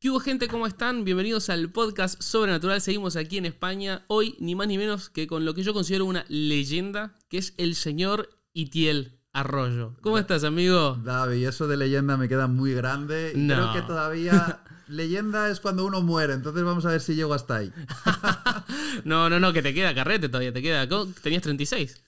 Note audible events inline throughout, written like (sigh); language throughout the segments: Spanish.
¿Qué hubo gente? ¿Cómo están? Bienvenidos al podcast Sobrenatural. Seguimos aquí en España. Hoy, ni más ni menos que con lo que yo considero una leyenda, que es el señor Itiel Arroyo. ¿Cómo estás, amigo? David, eso de leyenda me queda muy grande. Y No. Creo que todavía (laughs) leyenda es cuando uno muere, entonces vamos a ver si llego hasta ahí. (laughs) No, no, no, que te queda carrete todavía, te queda. Tenías 36.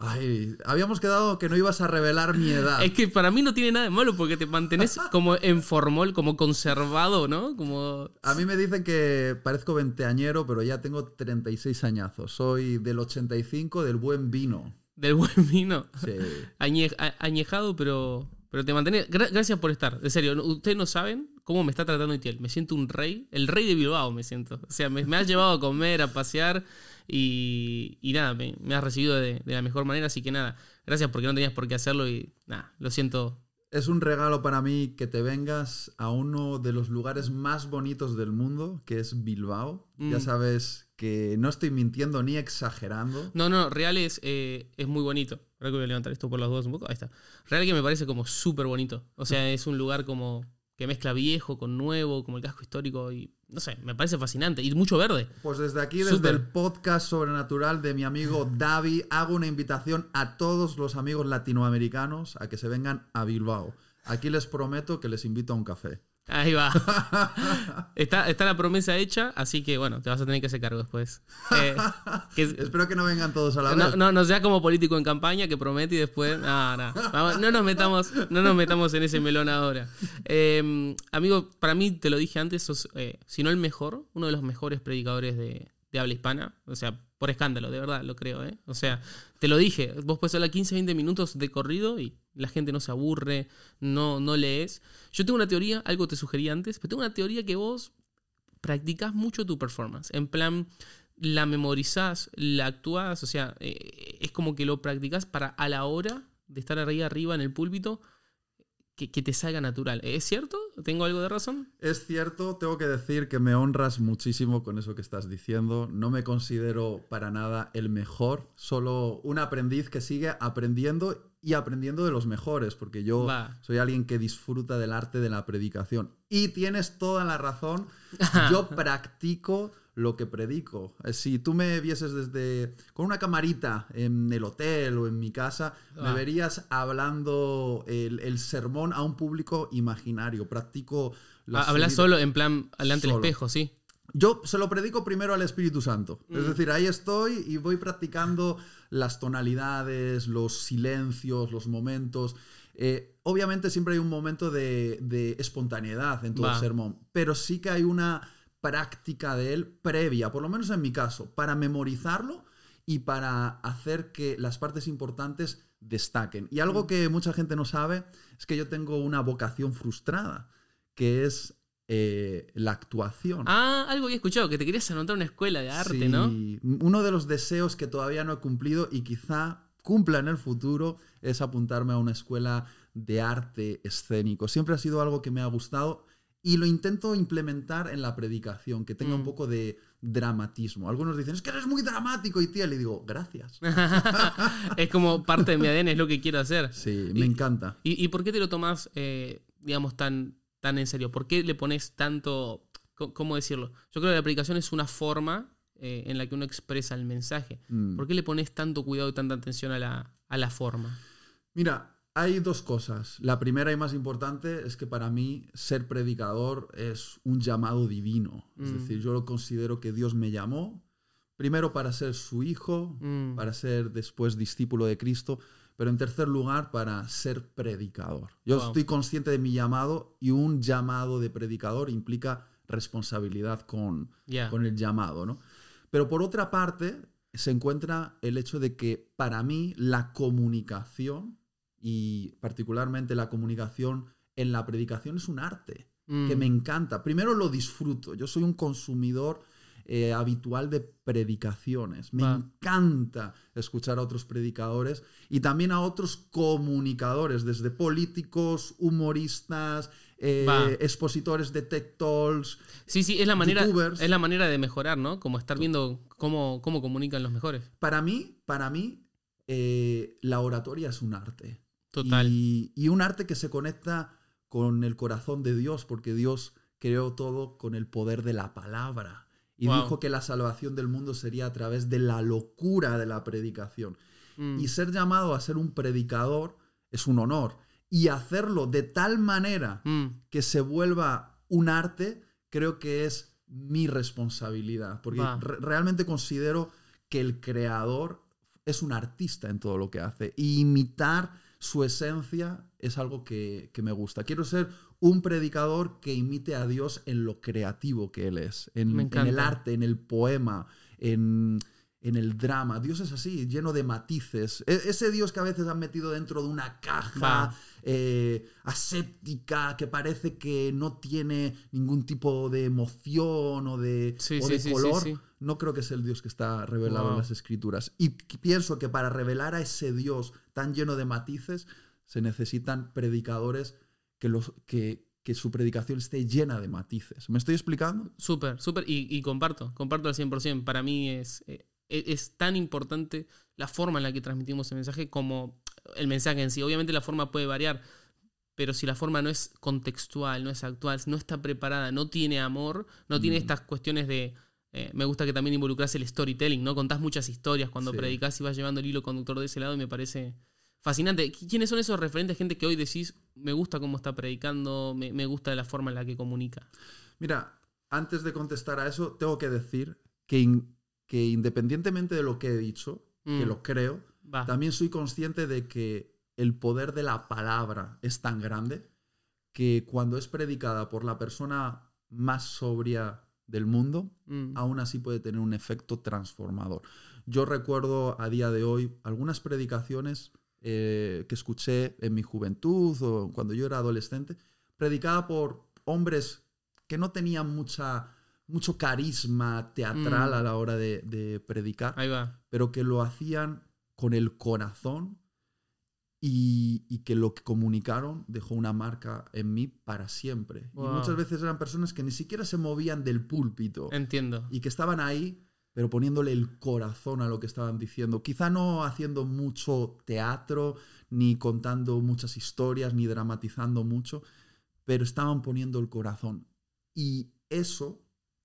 Ay, habíamos quedado que no ibas a revelar mi edad. Es que para mí no tiene nada de malo porque te mantenés (laughs) como en formol, como conservado, ¿no? Como. A mí me dicen que parezco veinteañero, pero ya tengo 36 añazos. Soy del 85, del buen vino. Del buen vino. Sí. (laughs) Añe- a- añejado, pero, pero te mantenés. Gra- gracias por estar. En serio, ustedes no saben cómo me está tratando Itiel. Me siento un rey. El rey de Bilbao me siento. O sea, me, me has llevado a comer, a pasear y, y nada, me, me has recibido de, de la mejor manera. Así que nada, gracias porque no tenías por qué hacerlo y nada, lo siento. Es un regalo para mí que te vengas a uno de los lugares más bonitos del mundo, que es Bilbao. Ya Mm. sabes que no estoy mintiendo ni exagerando. No, no, Real es, eh, es muy bonito. Ahora que voy a levantar esto por las dudas un poco. Ahí está. Real que me parece como súper bonito. O sea, es un lugar como que mezcla viejo con nuevo, como el casco histórico y no sé, me parece fascinante. Y mucho verde. Pues desde aquí, desde el podcast sobrenatural de mi amigo Davi, hago una invitación a todos los amigos latinoamericanos a que se vengan a Bilbao. Aquí les prometo que les invito a un café. Ahí va. (laughs) está, está la promesa hecha, así que bueno, te vas a tener que hacer cargo después. Eh, que- Espero que no vengan todos a la no, vez. no, no sea como político en campaña que promete y después. No, no. Vamos, no nos metamos, no nos metamos en ese melón ahora. Eh, amigo, para mí, te lo dije antes, sos, eh, si no el mejor, uno de los mejores predicadores de, de habla hispana. O sea, por escándalo, de verdad, lo creo, ¿eh? O sea, te lo dije, vos puedes hablar 15, 20 minutos de corrido y la gente no se aburre, no, no lees. Yo tengo una teoría, algo te sugerí antes, pero tengo una teoría que vos practicás mucho tu performance. En plan, la memorizás, la actuás, o sea, eh, es como que lo practicás para a la hora de estar ahí arriba en el púlpito que, que te salga natural. ¿Es cierto? ¿Tengo algo de razón? Es cierto, tengo que decir que me honras muchísimo con eso que estás diciendo. No me considero para nada el mejor, solo un aprendiz que sigue aprendiendo y aprendiendo de los mejores, porque yo Va. soy alguien que disfruta del arte de la predicación. Y tienes toda la razón, (laughs) yo practico lo que predico. Eh, Si tú me vieses desde con una camarita en el hotel o en mi casa, me Ah. verías hablando el, el sermón a un público imaginario. Practico la Ah, Hablas solo en plan, delante del espejo, sí. Yo se lo predico primero al Espíritu Santo. Es Mm. decir, ahí estoy y voy practicando las tonalidades, los silencios, los momentos. Eh, obviamente siempre hay un momento de, de espontaneidad en todo Va. el sermón, pero sí que hay una práctica de él previa, por lo menos en mi caso, para memorizarlo y para hacer que las partes importantes destaquen. Y algo que mucha gente no sabe es que yo tengo una vocación frustrada, que es eh, la actuación. Ah, algo había escuchado, que te querías anotar una escuela de arte, Sí, ¿no? Uno de los deseos que todavía no he cumplido y quizá cumpla en el futuro es apuntarme a una escuela de arte escénico. Siempre ha sido algo que me ha gustado y lo intento implementar en la predicación, que tenga Mm. un poco de dramatismo. Algunos dicen, es que eres muy dramático y tía, le digo, gracias. (laughs) es como parte de mi ADN, es lo que quiero hacer. Sí, Y- me encanta. ¿Y, y por qué te lo tomas, eh, digamos, tan, tan en serio? ¿Por qué le pones tanto, cómo decirlo? Yo creo que la predicación es una forma eh, en la que uno expresa el mensaje. Mm. ¿Por qué le pones tanto cuidado y tanta atención a la, a la forma? Mira, hay dos cosas. La primera y más importante es que para mí ser predicador es un llamado divino. Es Mm. decir, yo lo considero que Dios me llamó primero para ser su hijo, Mm. para ser después discípulo de Cristo, pero en tercer lugar para ser predicador. Yo Wow. estoy consciente de mi llamado y un llamado de predicador implica responsabilidad con, con el llamado, ¿no? Pero por otra parte, se encuentra el hecho de que para mí la comunicación, y particularmente la comunicación en la predicación, es un arte que Mm. me encanta. Primero lo disfruto, yo soy un consumidor eh, habitual de predicaciones. Me encanta escuchar a otros predicadores y también a otros comunicadores, desde políticos, humoristas, eh, expositores de tech talks. Sí, sí, es la manera, youtubers. es la manera de mejorar, ¿no? Como estar viendo cómo, cómo comunican los mejores. Para mí, para mí, eh, la oratoria es un arte. Total. Y, y un arte que se conecta con el corazón de Dios, porque Dios creó todo con el poder de la palabra. Y Wow. dijo que la salvación del mundo sería a través de la locura de la predicación. Mm. Y ser llamado a ser un predicador es un honor. Y hacerlo de tal manera Mm. que se vuelva un arte, creo que es mi responsabilidad. Porque re- realmente considero que el creador es un artista en todo lo que hace. Y imitar su esencia es algo que, que me gusta. Quiero ser un predicador que imite a Dios en lo creativo que Él es, en, en el arte, en el poema, en, en el drama. Dios es así, lleno de matices. E- ese Dios que a veces han metido dentro de una caja eh, aséptica, que parece que no tiene ningún tipo de emoción o de, Sí, o sí, de sí, color, no creo que es el Dios que está revelado en las escrituras. Y pienso que para revelar a ese Dios tan lleno de matices, se necesitan predicadores que, los, que, que su predicación esté llena de matices. ¿Me estoy explicando? Súper, súper. Y, y comparto, comparto al 100%. Para mí es, eh, es, es tan importante la forma en la que transmitimos el mensaje como el mensaje en sí. Obviamente la forma puede variar, pero si la forma no es contextual, no es actual, no está preparada, no tiene amor, no tiene estas cuestiones de... eh, me gusta que también involucras el storytelling, ¿no? Contás muchas historias cuando Sí. predicas y vas llevando el hilo conductor de ese lado y me parece fascinante. ¿Qui- ¿Quiénes son esos referentes? Gente que hoy decís, me gusta cómo está predicando, me, me gusta la forma en la que comunica. Mira, antes de contestar a eso, tengo que decir que, que independientemente de lo que he dicho, que Mm. lo creo, Va. también soy consciente de que el poder de la palabra es tan grande que cuando es predicada por la persona más sobria del mundo, Mm. aún así puede tener un efecto transformador. Yo recuerdo a día de hoy algunas predicaciones eh, que escuché en mi juventud o cuando yo era adolescente, predicada por hombres que no tenían mucha, mucho carisma teatral Mm. a la hora de, de predicar, Ahí va. pero que lo hacían con el corazón y, y que lo que comunicaron dejó una marca en mí para siempre. Wow. Y muchas veces eran personas que ni siquiera se movían del púlpito Entiendo. y que estaban ahí, pero poniéndole el corazón a lo que estaban diciendo. Quizá no haciendo mucho teatro, ni contando muchas historias, ni dramatizando mucho, pero estaban poniendo el corazón. Y eso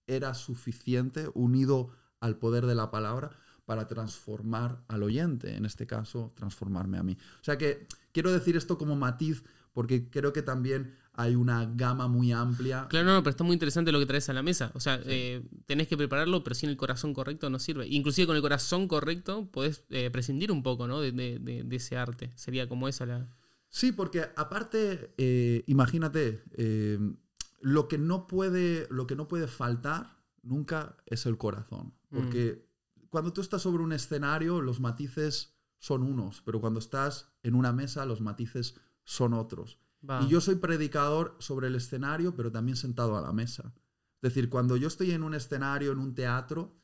era suficiente, unido al poder de la palabra, para transformar al oyente, en este caso, transformarme a mí. O sea que quiero decir esto como matiz, porque creo que también hay una gama muy amplia. Claro, no, no, pero está muy interesante lo que traes a la mesa. O sea, eh, tenés que prepararlo, pero sin el corazón correcto no sirve. Inclusive con el corazón correcto podés eh, prescindir un poco, ¿no? De, de- de- de ese arte. Sería como esa la... Sí, porque aparte, eh, imagínate, lo, que no puede, lo que no puede faltar nunca es el corazón. Porque cuando tú estás sobre un escenario, los matices son unos, pero cuando estás en una mesa, los matices son otros. Va. Y yo soy predicador sobre el escenario, pero también sentado a la mesa. Es decir, cuando yo estoy en un escenario, en un teatro,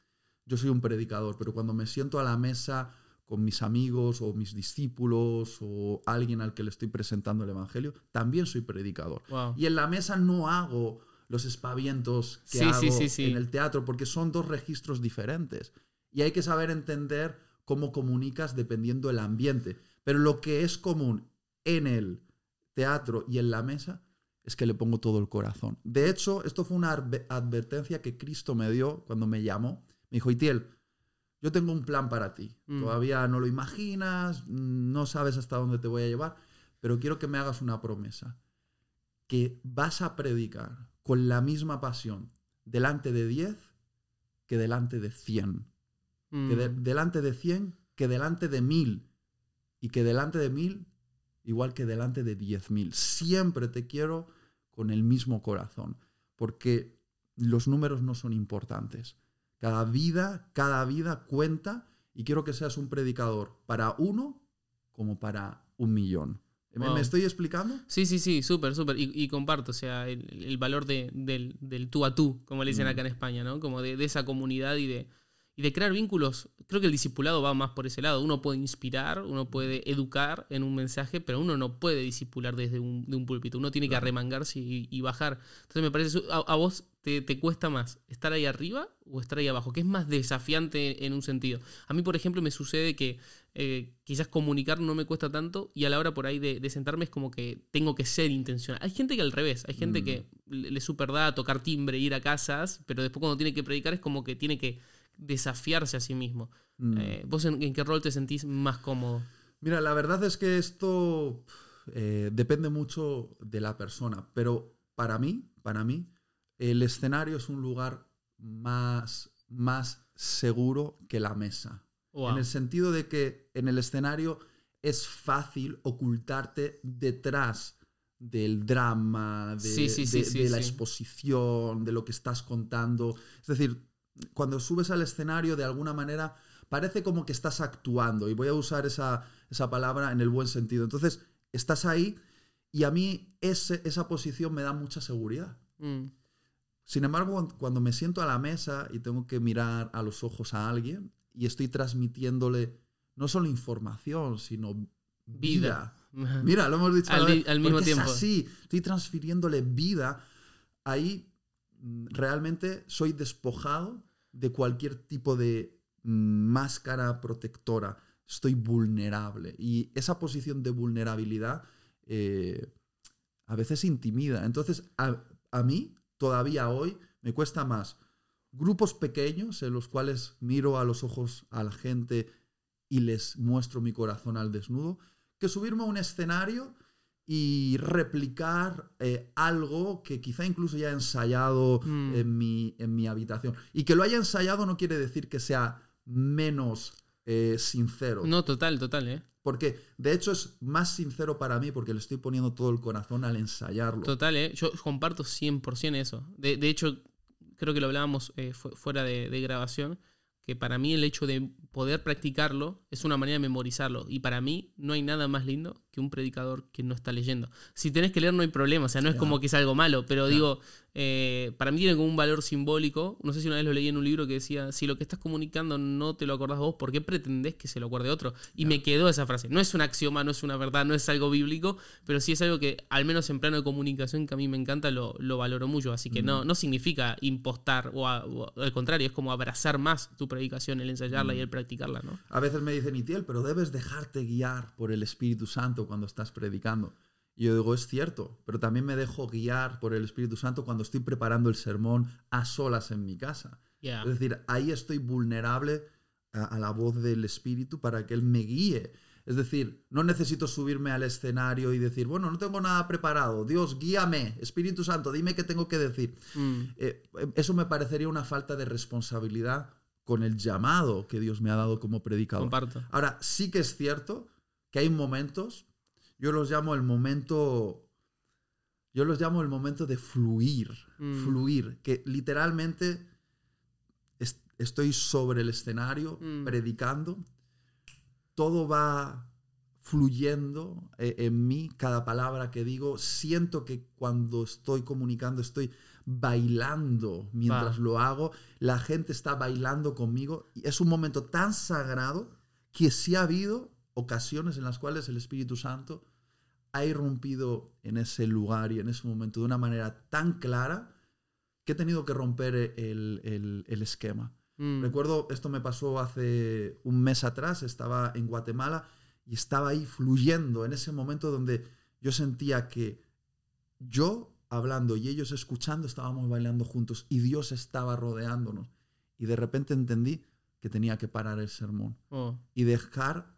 yo soy un predicador, pero cuando me siento a la mesa con mis amigos o mis discípulos o alguien al que le estoy presentando el Evangelio, también soy predicador. Wow. Y en la mesa no hago los espavientos que Sí, hago sí, sí, sí. en el teatro, porque son dos registros diferentes. Y hay que saber entender cómo comunicas dependiendo del ambiente. Pero lo que es común en el teatro y en la mesa es que le pongo todo el corazón. De hecho, esto fue una adve- advertencia que Cristo me dio cuando me llamó. Me dijo, Itiel, yo tengo un plan para ti. Mm. Todavía no lo imaginas, no sabes hasta dónde te voy a llevar, pero quiero que me hagas una promesa. Que vas a predicar con la misma pasión delante de 10 que delante de 100 Mm. que de- delante de 100, que delante de 1000 y que delante de 1000, igual que delante de 10.000. Siempre te quiero con el mismo corazón, porque los números no son importantes. Cada vida, cada vida cuenta y quiero que seas un predicador para uno como para un millón. ¿Me- Wow. ¿Me estoy explicando? Sí, sí, sí, súper, súper. Y, y comparto, o sea, el, el valor de- del, del tú a tú, como le dicen Mm. acá en España, ¿no? Como de, de esa comunidad y de, y de crear vínculos. Creo que el discipulado va más por ese lado. Uno puede inspirar, uno puede educar en un mensaje, pero uno no puede discipular desde un, de un púlpito. Uno tiene que arremangarse y, bajar. Entonces me parece, a, a vos te, te, cuesta más estar ahí arriba o estar ahí abajo, que es más desafiante en un sentido. A mí, por ejemplo, me sucede que eh, quizás comunicar no me cuesta tanto y a la hora por ahí de, sentarme es como que tengo que ser intencional. Hay gente que al revés, hay gente que mm. le, le super da tocar timbre, ir a casas, pero después cuando tiene que predicar es como que tiene que desafiarse a sí mismo. Mm. Eh, ¿Vos en, qué rol te sentís más cómodo? Mira, la verdad es que esto eh, depende mucho de la persona, pero para mí, para mí, el escenario es un lugar más, más seguro que la mesa. En el sentido de que en el escenario es fácil ocultarte detrás del drama, de, la exposición, de lo que estás contando. Es decir, cuando subes al escenario, de alguna manera, parece como que estás actuando. Y voy a usar esa, palabra en el buen sentido. Entonces, estás ahí y a mí esa posición me da mucha seguridad. Mm. Sin embargo, cuando me siento a la mesa y tengo que mirar a los ojos a alguien, y estoy transmitiéndole no solo información, sino vida. (laughs) Mira, lo hemos dicho al, mismo tiempo. Es así, estoy transfiriéndole vida. Ahí mm, realmente soy despojado de cualquier tipo de máscara protectora. Estoy vulnerable. Y esa posición de vulnerabilidad eh, a veces intimida. Entonces, a, a mí, todavía hoy, me cuesta más grupos pequeños en los cuales miro a los ojos a la gente y les muestro mi corazón al desnudo, que subirme a un escenario y replicar eh, algo que quizá incluso ya he ensayado mm. en, mi, en mi habitación. Y que lo haya ensayado no quiere decir que sea menos eh, sincero. No, total, total, ¿eh? Porque de hecho es más sincero para mí porque le estoy poniendo todo el corazón al ensayarlo. Total, ¿eh? Yo comparto 100% eso. De, de hecho, creo que lo hablábamos eh, fuera de, grabación, que para mí el hecho de poder practicarlo es una manera de memorizarlo. Y para mí no hay nada más lindo que un predicador que no está leyendo. Si tenés que leer no hay problema, o sea, no es como que es algo malo, pero digo, eh, para mí tiene como un valor simbólico. No sé si una vez lo leí en un libro que decía, si lo que estás comunicando no te lo acordás vos, ¿por qué pretendés que se lo acuerde otro? Y me quedó esa frase. No es un axioma, no es una verdad, no es algo bíblico, pero sí es algo que, al menos en plano de comunicación, que a mí me encanta, lo, lo valoro mucho. Así que no, no significa impostar, o, al contrario, es como abrazar más tu predicación, el ensayarla y el practicarla, ¿no? A veces me dicen, Itiel, pero debes dejarte guiar por el Espíritu Santo cuando estás predicando. Y yo digo, es cierto, pero también me dejo guiar por el Espíritu Santo cuando estoy preparando el sermón a solas en mi casa. Es decir, ahí estoy vulnerable a, la voz del Espíritu para que Él me guíe. Es decir, no necesito subirme al escenario y decir, bueno, no tengo nada preparado, Dios, guíame, Espíritu Santo, dime qué tengo que decir. Mm. Eh, eso me parecería una falta de responsabilidad con el llamado que Dios me ha dado como predicador. Ahora, sí que es cierto que hay momentos yo los llamo el momento, yo los llamo el momento de fluir, mm. fluir, que literalmente estoy sobre el escenario mm. predicando, todo va fluyendo eh, en mí, cada palabra que digo, siento que cuando estoy comunicando estoy bailando mientras lo hago, la gente está bailando conmigo, y es un momento tan sagrado que sí ha habido ocasiones en las cuales el Espíritu Santo ha irrumpido en ese lugar y en ese momento de una manera tan clara que he tenido que romper el, esquema. Mm. Recuerdo, esto me pasó hace un mes atrás, estaba en Guatemala y estaba ahí fluyendo en ese momento donde yo sentía que yo hablando y ellos escuchando estábamos bailando juntos y Dios estaba rodeándonos. Y de repente entendí que tenía que parar el sermón oh. y dejar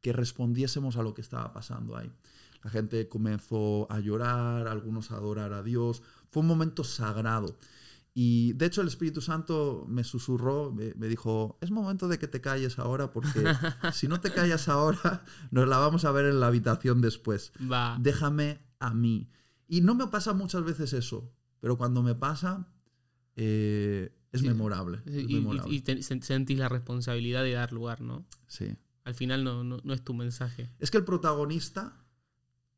que respondiésemos a lo que estaba pasando ahí. La gente comenzó a llorar, algunos a adorar a Dios. Fue un momento sagrado. Y de hecho el Espíritu Santo me susurró, me, dijo, es momento de que te calles ahora porque (laughs) si no te callas ahora, (laughs) nos la vamos a ver en la habitación después. Déjame a mí. Y no me pasa muchas veces eso, pero cuando me pasa, eh, es, memorable, y, sentís la responsabilidad de dar lugar, ¿no? Sí. Al final no, no es tu mensaje. Es que el protagonista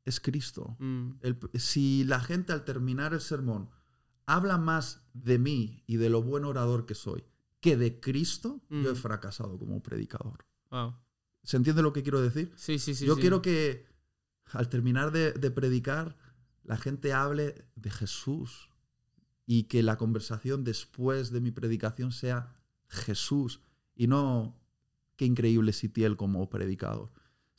es Cristo. Mm. si la gente al terminar el sermón habla más de mí y de lo buen orador que soy que de Cristo, yo he Mm. fracasado como predicador. Wow. ¿Se entiende lo que quiero decir? Sí, sí, sí. yo sí. quiero que al terminar de, de predicar, la gente hable de Jesús y que la conversación después de mi predicación sea Jesús y no qué increíble Sitiel como predicador.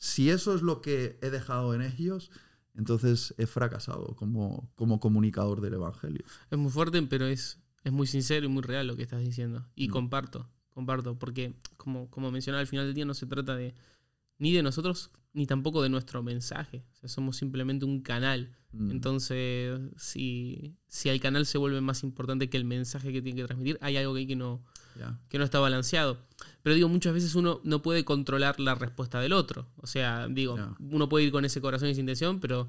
Si eso es lo que he dejado en ellos, entonces he fracasado como, como comunicador del Evangelio. Es muy fuerte, pero es, es muy sincero y muy real lo que estás diciendo. Y Mm. comparto, comparto, porque como, como mencionaba al final del día, no se trata de ni de nosotros, ni tampoco de nuestro mensaje. O sea, somos simplemente un canal. Mm. Entonces, si, si el canal se vuelve más importante que el mensaje que tiene que transmitir, hay algo que, hay que no, Que no está balanceado. Pero digo, muchas veces uno no puede controlar la respuesta del otro. O sea, digo, uno puede ir con ese corazón y esa intención, pero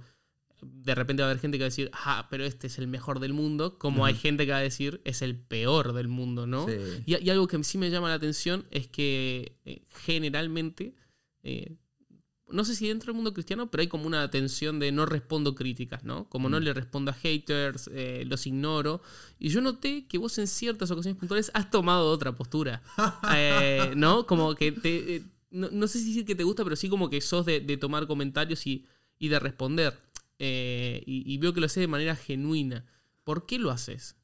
de repente va a haber gente que va a decir, ah, pero este es el mejor del mundo, como hay gente que va a decir, es el peor del mundo, ¿no? Sí. Y, y algo que sí me llama la atención es que eh, generalmente, eh, no sé si dentro del mundo cristiano, pero hay como una tensión de no respondo críticas, ¿no? Como no Mm. le respondo a haters, eh, los ignoro. Y yo noté que vos en ciertas ocasiones puntuales has tomado otra postura, (laughs) Eh, ¿no? Como que te... eh, no, no sé si decir que te gusta, pero sí como que sos de, de tomar comentarios y, y de responder. Y, y veo que lo haces de manera genuina. ¿Por qué lo haces?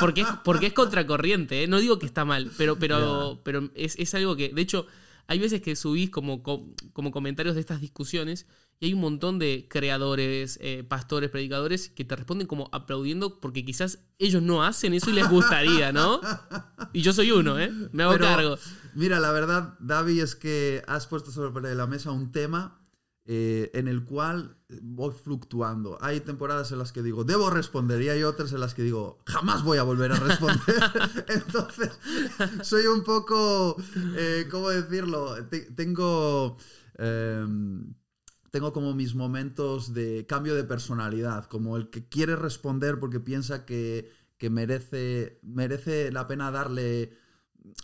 Porque es, porque es contracorriente, ¿eh? no digo que está mal, pero, pero, pero es, es algo que, de hecho, hay veces que subís como, co- como comentarios de estas discusiones y hay un montón de creadores, eh, pastores, predicadores que te responden como aplaudiendo porque quizás ellos no hacen eso y les gustaría, ¿no? (laughs) Y yo soy uno, ¿eh? Me hago Pero, cargo. Mira, la verdad, David, es que has puesto sobre la mesa un tema eh, en el cual voy fluctuando. Hay temporadas en las que digo, debo responder, y hay otras en las que digo, jamás voy a volver a responder. (laughs) Entonces, soy un poco, eh, ¿cómo decirlo? Te- tengo... em, tengo como mis momentos de cambio de personalidad, como el que quiere responder porque piensa que, que merece, merece la pena darle,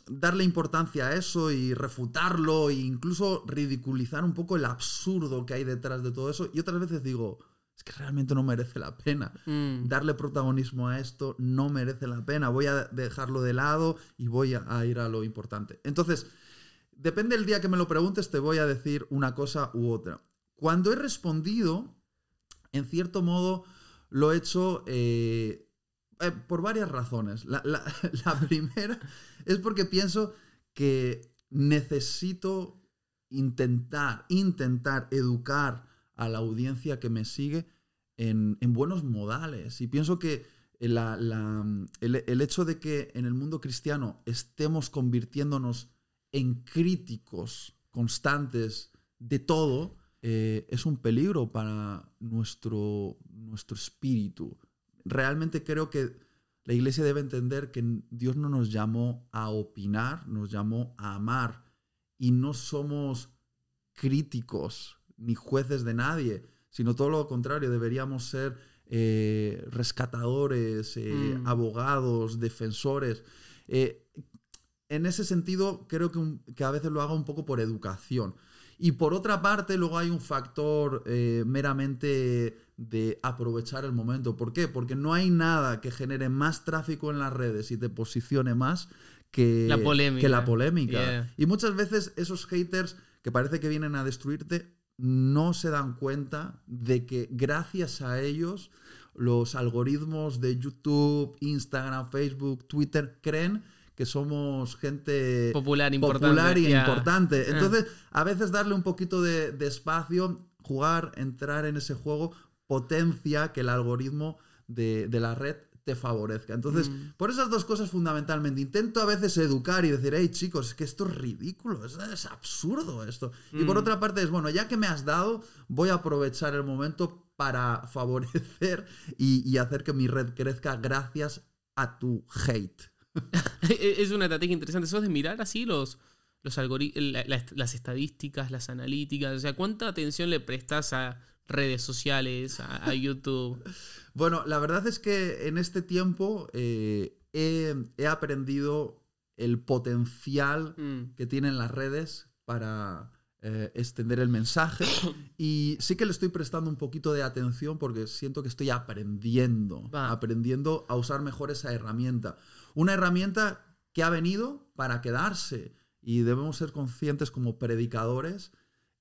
darle importancia a eso y refutarlo e incluso ridiculizar un poco el absurdo que hay detrás de todo eso. Y otras veces digo, es que realmente no merece la pena. Mm, Darle protagonismo a esto no merece la pena. Voy a dejarlo de lado y voy a, ir a lo importante. Entonces, depende del día que me lo preguntes, te voy a decir una cosa u otra. Cuando he respondido, en cierto modo, lo he hecho eh, eh, por varias razones. La, (laughs) la- primera es porque pienso que necesito intentar, intentar educar a la audiencia que me sigue en, en buenos modales. Y pienso que el, el hecho de que en el mundo cristiano estemos convirtiéndonos en críticos constantes de todo, eh, es un peligro para nuestro, nuestro espíritu. Realmente creo que la iglesia debe entender que Dios no nos llamó a opinar, nos llamó a amar. Y no somos críticos ni jueces de nadie, sino todo lo contrario, deberíamos ser eh, rescatadores, eh, Mm. abogados, defensores. Eh, en ese sentido, creo que, un- que a veces lo haga un poco por educación. Y por otra parte, luego hay un factor meramente de aprovechar el momento. ¿Por qué? Porque no hay nada que genere más tráfico en las redes y te posicione más que La polémica. que la polémica. Yeah. Y muchas veces esos haters que parece que vienen a destruirte no se dan cuenta de que gracias a ellos los algoritmos de YouTube, Instagram, Facebook, Twitter creen que somos gente popular, importante. popular y importante. Entonces, a veces darle un poquito de, de espacio, jugar, entrar en ese juego, potencia que el algoritmo de, de la red te favorezca. Entonces, Mm. por esas dos cosas fundamentalmente, intento a veces educar y decir, hey chicos, es que esto es ridículo, es, es absurdo esto. Y por Mm. otra parte es, bueno, ya que me has dado, voy a aprovechar el momento para (laughs) favorecer y, y hacer que mi red crezca gracias a tu hate. (laughs) (laughs) es una estrategia interesante. ¿Sos de mirar así los, los la- las estadísticas, las analíticas? O sea, ¿cuánta atención le prestas a redes sociales, a, a (laughs) YouTube? Bueno, la verdad es que en este tiempo eh, he, he aprendido el potencial Mm, que tienen las redes para eh, extender el mensaje (coughs) y sí que le estoy prestando un poquito de atención porque siento que estoy aprendiendo, Va. aprendiendo a usar mejor esa herramienta. Una herramienta que ha venido para quedarse y debemos ser conscientes como predicadores.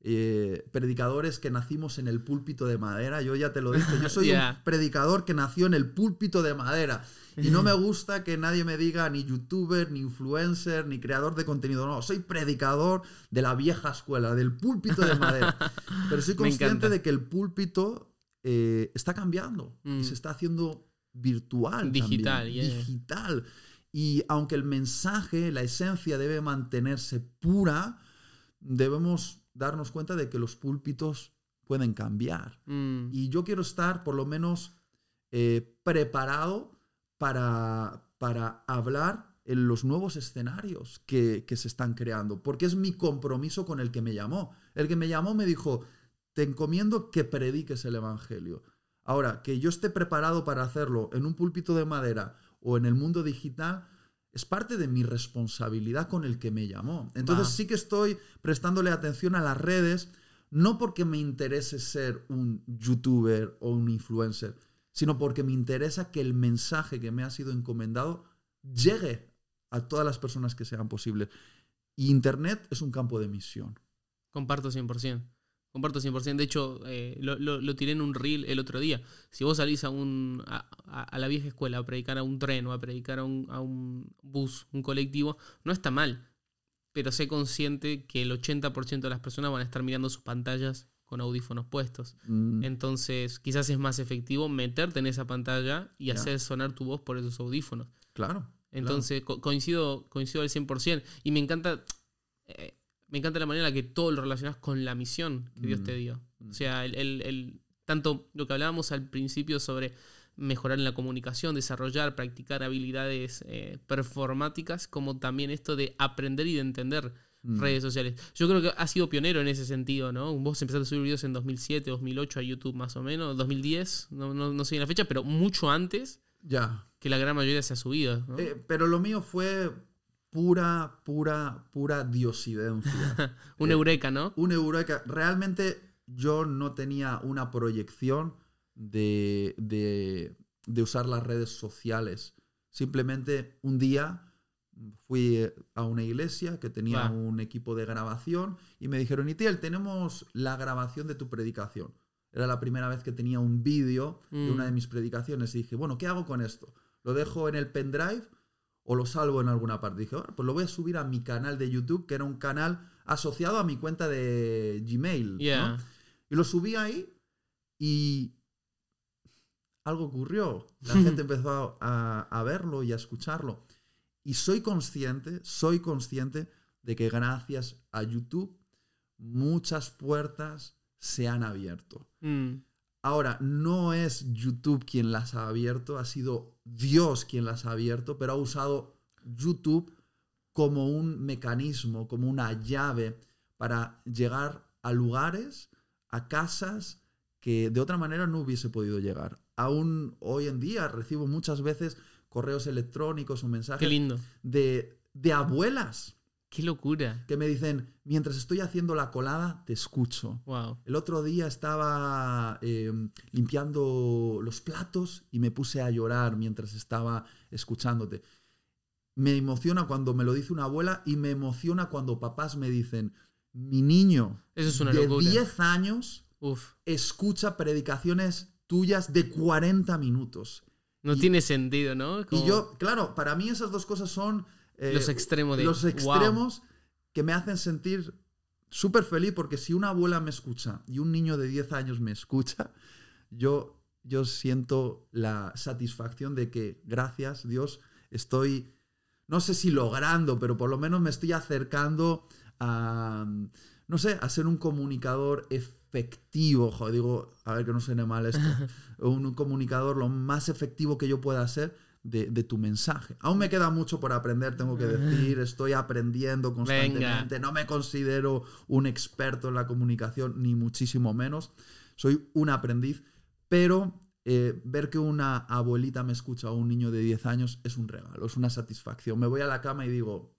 Eh, predicadores que nacimos en el púlpito de madera, yo ya te lo dije, yo (laughs) soy un predicador que nació en el púlpito de madera y no me gusta que nadie me diga ni youtuber, ni influencer, ni creador de contenido, no, soy predicador de la vieja escuela, del púlpito de madera, (laughs) pero soy consciente de que el púlpito eh, está cambiando Mm. y se está haciendo virtual. Digital, también, yeah. digital. Y aunque el mensaje, la esencia debe mantenerse pura, debemos darnos cuenta de que los púlpitos pueden cambiar. Mm, Y yo quiero estar por lo menos eh, preparado para, para hablar en los nuevos escenarios que, que se están creando, porque es mi compromiso con el que me llamó. El que me llamó me dijo, te encomiendo que prediques el Evangelio. Ahora, que yo esté preparado para hacerlo en un púlpito de madera o en el mundo digital, es parte de mi responsabilidad con el que me llamó. Entonces sí que estoy prestándole atención a las redes, no porque me interese ser un youtuber o un influencer, sino porque me interesa que el mensaje que me ha sido encomendado llegue a todas las personas que sean posibles. Y Internet es un campo de misión. Comparto 100%. Comparto 100%. De hecho, eh, lo, lo- lo tiré en un reel el otro día. Si vos salís a, un, a, a- a la vieja escuela a predicar a un tren o a predicar a un, a un bus, un colectivo, no está mal. Pero sé consciente que el 80% de las personas van a estar mirando sus pantallas con audífonos puestos. Mm, Entonces, quizás es más efectivo meterte en esa pantalla y hacer sonar tu voz por esos audífonos. claro. Entonces, co- coincido, coincido al 100%. Y me encanta, eh, me encanta la manera en la que todo lo relacionas con la misión que Dios Mm. te dio. O sea, el, el- el- tanto lo que hablábamos al principio sobre mejorar en la comunicación, desarrollar, practicar habilidades eh, performáticas, como también esto de aprender y de entender Mm. redes sociales. Yo creo que ha sido pionero en ese sentido, ¿no? Vos empezaste a subir videos en 2007, 2008 a YouTube más o menos, 2010, no, no, no sé bien la fecha, pero mucho antes Ya. que la gran mayoría se ha subido. ¿no? Eh, pero lo mío fue pura, pura, pura diosidencia. (laughs) Un eh, eureka, ¿no? un eureka. Realmente yo no tenía una proyección de, de- de usar las redes sociales. Simplemente un día fui a una iglesia que tenía un equipo de grabación y me dijeron, Itiel, tenemos la grabación de tu predicación. Era la primera vez que tenía un vídeo de Mm. una de mis predicaciones y dije, bueno, ¿qué hago con esto? ¿Lo dejo en el pendrive o lo salvo en alguna parte? Dije, "Bueno, pues lo voy a subir a mi canal de YouTube, que era un canal asociado a mi cuenta de Gmail. Y lo subí ahí y algo ocurrió. La (laughs) gente empezó a, a verlo y a escucharlo. Y soy consciente, soy consciente de que gracias a YouTube muchas puertas se han abierto. Mm, Ahora, no es YouTube quien las ha abierto, ha sido Dios quien las ha abierto, pero ha usado YouTube como un mecanismo, como una llave para llegar a lugares, a casas que de otra manera no hubiese podido llegar. Aún hoy en día recibo muchas veces correos electrónicos o mensajes lindo. de, de abuelas Qué locura. que me dicen, mientras estoy haciendo la colada, te escucho. Wow. El otro día estaba eh, limpiando los platos y me puse a llorar mientras estaba escuchándote. Me emociona cuando me lo dice una abuela y me emociona cuando papás me dicen, mi niño Eso es una de locura. 10 años Uf. escucha predicaciones tuyas de 40 minutos. No Y- tiene sentido, ¿no? Como Y yo, claro, para mí esas dos cosas son... eh, Los extremos de. los wow. extremos que me hacen sentir súper feliz porque si una abuela me escucha y un niño de 10 años me escucha, yo, yo siento la satisfacción de que gracias Dios estoy, no sé si logrando, pero por lo menos me estoy acercando a, no sé, a ser un comunicador efectivo. Joder, digo, a ver que no suene mal esto, (laughs) un comunicador lo más efectivo que yo pueda ser de, de tu mensaje. Aún me queda mucho por aprender, tengo que decir, estoy aprendiendo constantemente, no me considero un experto en la comunicación, ni muchísimo menos, soy un aprendiz, pero eh, ver que una abuelita me escucha o un niño de 10 años es un regalo, es una satisfacción. Me voy a la cama y digo,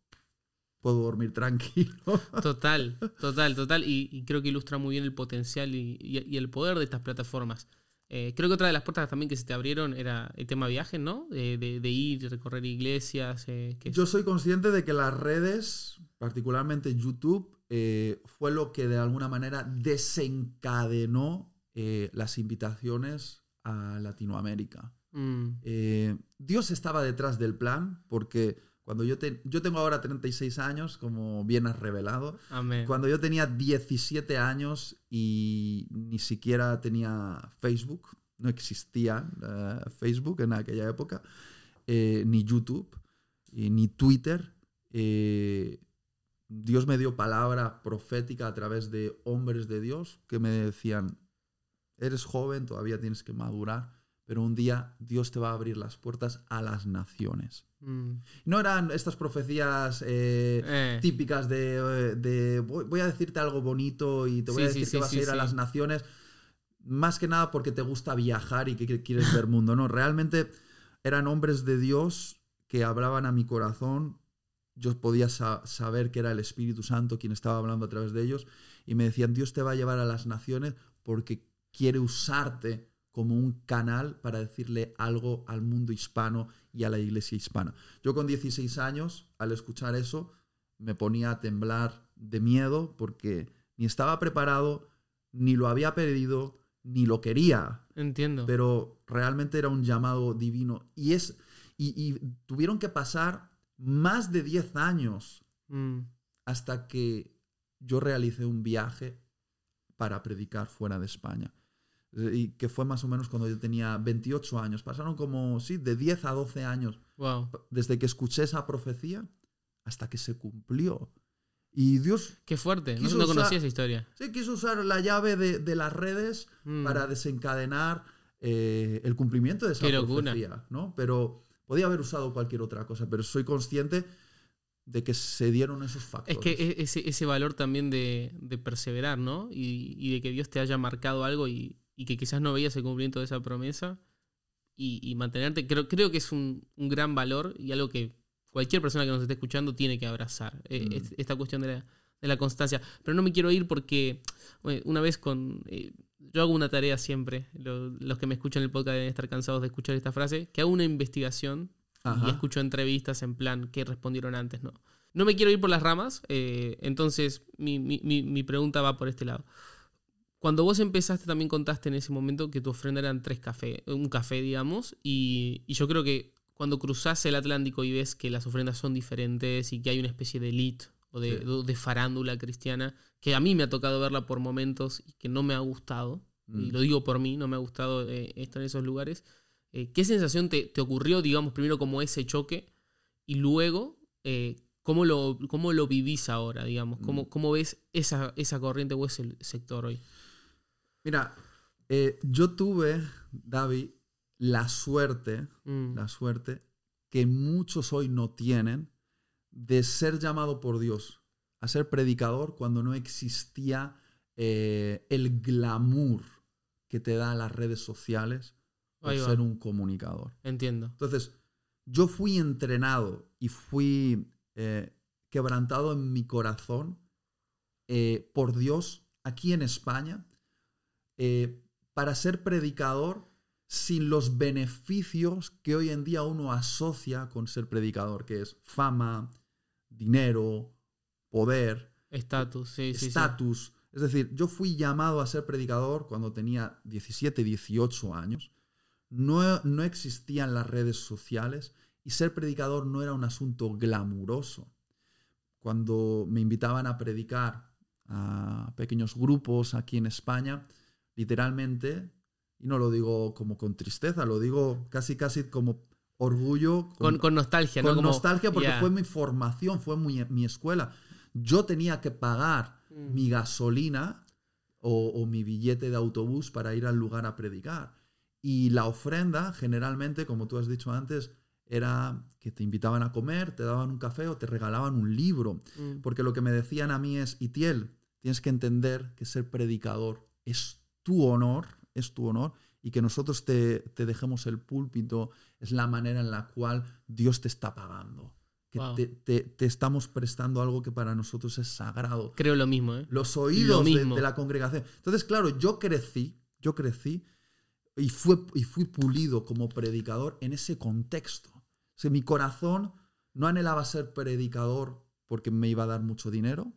puedo dormir tranquilo. (laughs) Total, total, total. Y, y creo que ilustra muy bien el potencial y, y- y el poder de estas plataformas. Eh, creo que otra de las puertas también que se te abrieron era el tema viajes, ¿no? De, de, de ir, recorrer iglesias. Eh, que Yo soy consciente de que las redes, particularmente YouTube, eh, fue lo que de alguna manera desencadenó las invitaciones a Latinoamérica. Mm, Dios estaba detrás del plan porque cuando yo, te- yo tengo ahora 36 años, como bien has revelado, amén. cuando yo tenía 17 años y ni siquiera tenía Facebook, no existía eh, Facebook en aquella época, eh, ni YouTube, y ni Twitter, eh, Dios me dio palabra profética a través de hombres de Dios que me decían, eres joven, todavía tienes que madurar, pero un día Dios te va a abrir las puertas a las naciones. Mm, No eran estas profecías eh, eh, típicas de, de, voy a decirte algo bonito y te voy Sí, a decir sí, que vas a ir a las naciones. Más que nada porque te gusta viajar y que qui- quieres ver mundo. No, realmente eran hombres de Dios que hablaban a mi corazón. Yo podía sa- saber que era el Espíritu Santo quien estaba hablando a través de ellos. Y me decían, Dios te va a llevar a las naciones porque quiere usarte como un canal para decirle algo al mundo hispano y a la iglesia hispana. Yo con 16 años, al escuchar eso, me ponía a temblar de miedo porque ni estaba preparado, ni lo había pedido, ni lo quería, entiendo. pero realmente era un llamado divino. Y, es, y, y tuvieron que pasar más de 10 años Mm, hasta que yo realicé un viaje para predicar fuera de España. Eh, Y que fue más o menos cuando yo tenía 28 años. Pasaron como, sí, de 10 a 12 años wow. desde que escuché esa profecía hasta que se cumplió. Y Dios Qué fuerte. No, no usar- conocía esa historia. sí quiso usar la llave de, de las redes Mm, para desencadenar eh, el cumplimiento de esa Qué locura. profecía, ¿no? Pero podía haber usado cualquier otra cosa, pero soy consciente de que se dieron esos Es factores. que e- ese, ese valor también de, de perseverar, ¿no? Y, y de que Dios te haya marcado algo y, y que quizás no veías el cumplimiento de esa promesa y, y mantenerte, creo, creo que es un, un gran valor y algo que cualquier persona que nos esté escuchando tiene que abrazar, eh, Mm. es- esta cuestión de la, de la constancia. Pero no me quiero ir porque bueno, una vez con... eh, yo hago una tarea siempre, lo- los que me escuchan el podcast deben estar cansados de escuchar esta frase, que hago una investigación Ajá. y escucho entrevistas en plan que respondieron antes, ¿no? No me quiero ir por las ramas, eh, entonces mi, mi- mi- mi pregunta va por este lado. Cuando vos empezaste también contaste en ese momento que tu ofrenda eran tres cafés, un café, digamos, y, y yo creo que cuando cruzás el Atlántico y ves que las ofrendas son diferentes y que hay una especie de elite o de, Sí. de- de farándula cristiana, que a mí me ha tocado verla por momentos y que no me ha gustado, y Mm. lo digo por mí, no me ha gustado eh, estar en esos lugares, eh, ¿qué sensación te, te ocurrió, digamos, primero como ese choque y luego eh, cómo, lo, cómo lo vivís ahora, digamos? ¿Cómo, Mm. cómo ves esa, esa corriente o ese sector hoy? Mira, eh, yo tuve, David, la suerte, Mm, la suerte que muchos hoy no tienen de ser llamado por Dios a ser predicador cuando no existía eh, el glamour que te da las redes sociales por ser un comunicador. Entiendo. Entonces, yo fui entrenado y fui eh, quebrantado en mi corazón eh, por Dios aquí en España eh, para ser predicador sin los beneficios que hoy en día uno asocia con ser predicador, que es fama, dinero, poder, Estatus, sí, sí, sí. estatus. Es decir, yo fui llamado a ser predicador cuando tenía 17, 18 años. No, no existían las redes sociales y ser predicador no era un asunto glamuroso. Cuando me invitaban a predicar a pequeños grupos aquí en España, literalmente, y no lo digo como con tristeza, lo digo casi casi como orgullo, Con, con nostalgia, con ¿no? Como- nostalgia porque fue mi formación, fue mi, mi escuela. Yo tenía que pagar Mm. mi gasolina o, o mi billete de autobús para ir al lugar a predicar. Y la ofrenda, generalmente, como tú has dicho antes, era que te invitaban a comer, te daban un café o te regalaban un libro. Mm, Porque lo que me decían a mí es, Itiel, tienes que entender que ser predicador es tu honor, es tu honor, y que nosotros te, te dejemos el púlpito es la manera en la cual Dios te está pagando. Que Wow. te, te- te estamos prestando algo que para nosotros es sagrado. Creo lo mismo, ¿eh? Los oídos de, la congregación. Entonces, claro, yo crecí, yo crecí y, fue, y fui pulido como predicador en ese contexto. O sea, mi corazón no anhelaba ser predicador porque me iba a dar mucho dinero,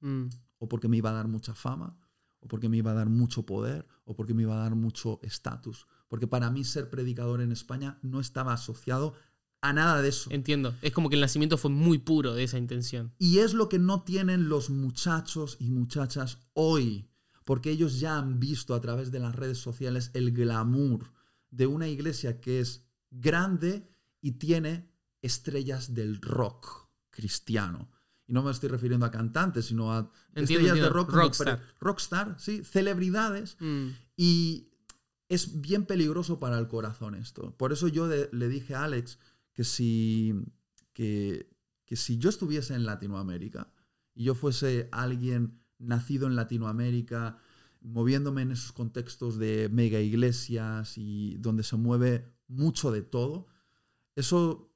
Mm, o porque me iba a dar mucha fama, o porque me iba a dar mucho poder, o porque me iba a dar mucho estatus. Porque para mí ser predicador en España no estaba asociado a nada de eso. entiendo. Es como que el nacimiento fue muy puro de esa intención. Y es lo que no tienen los muchachos y muchachas hoy, porque ellos ya han visto a través de las redes sociales el glamour de una iglesia que es grande y tiene estrellas del rock cristiano. Y no me estoy refiriendo a cantantes, sino a Entiendo, estrellas de rock Rockstar. rockstar, sí, celebridades Mm, y es bien peligroso para el corazón esto. Por eso yo de- le dije a Alex que si, que, que si yo estuviese en Latinoamérica y yo fuese alguien nacido en Latinoamérica, moviéndome en esos contextos de mega iglesias y donde se mueve mucho de todo, eso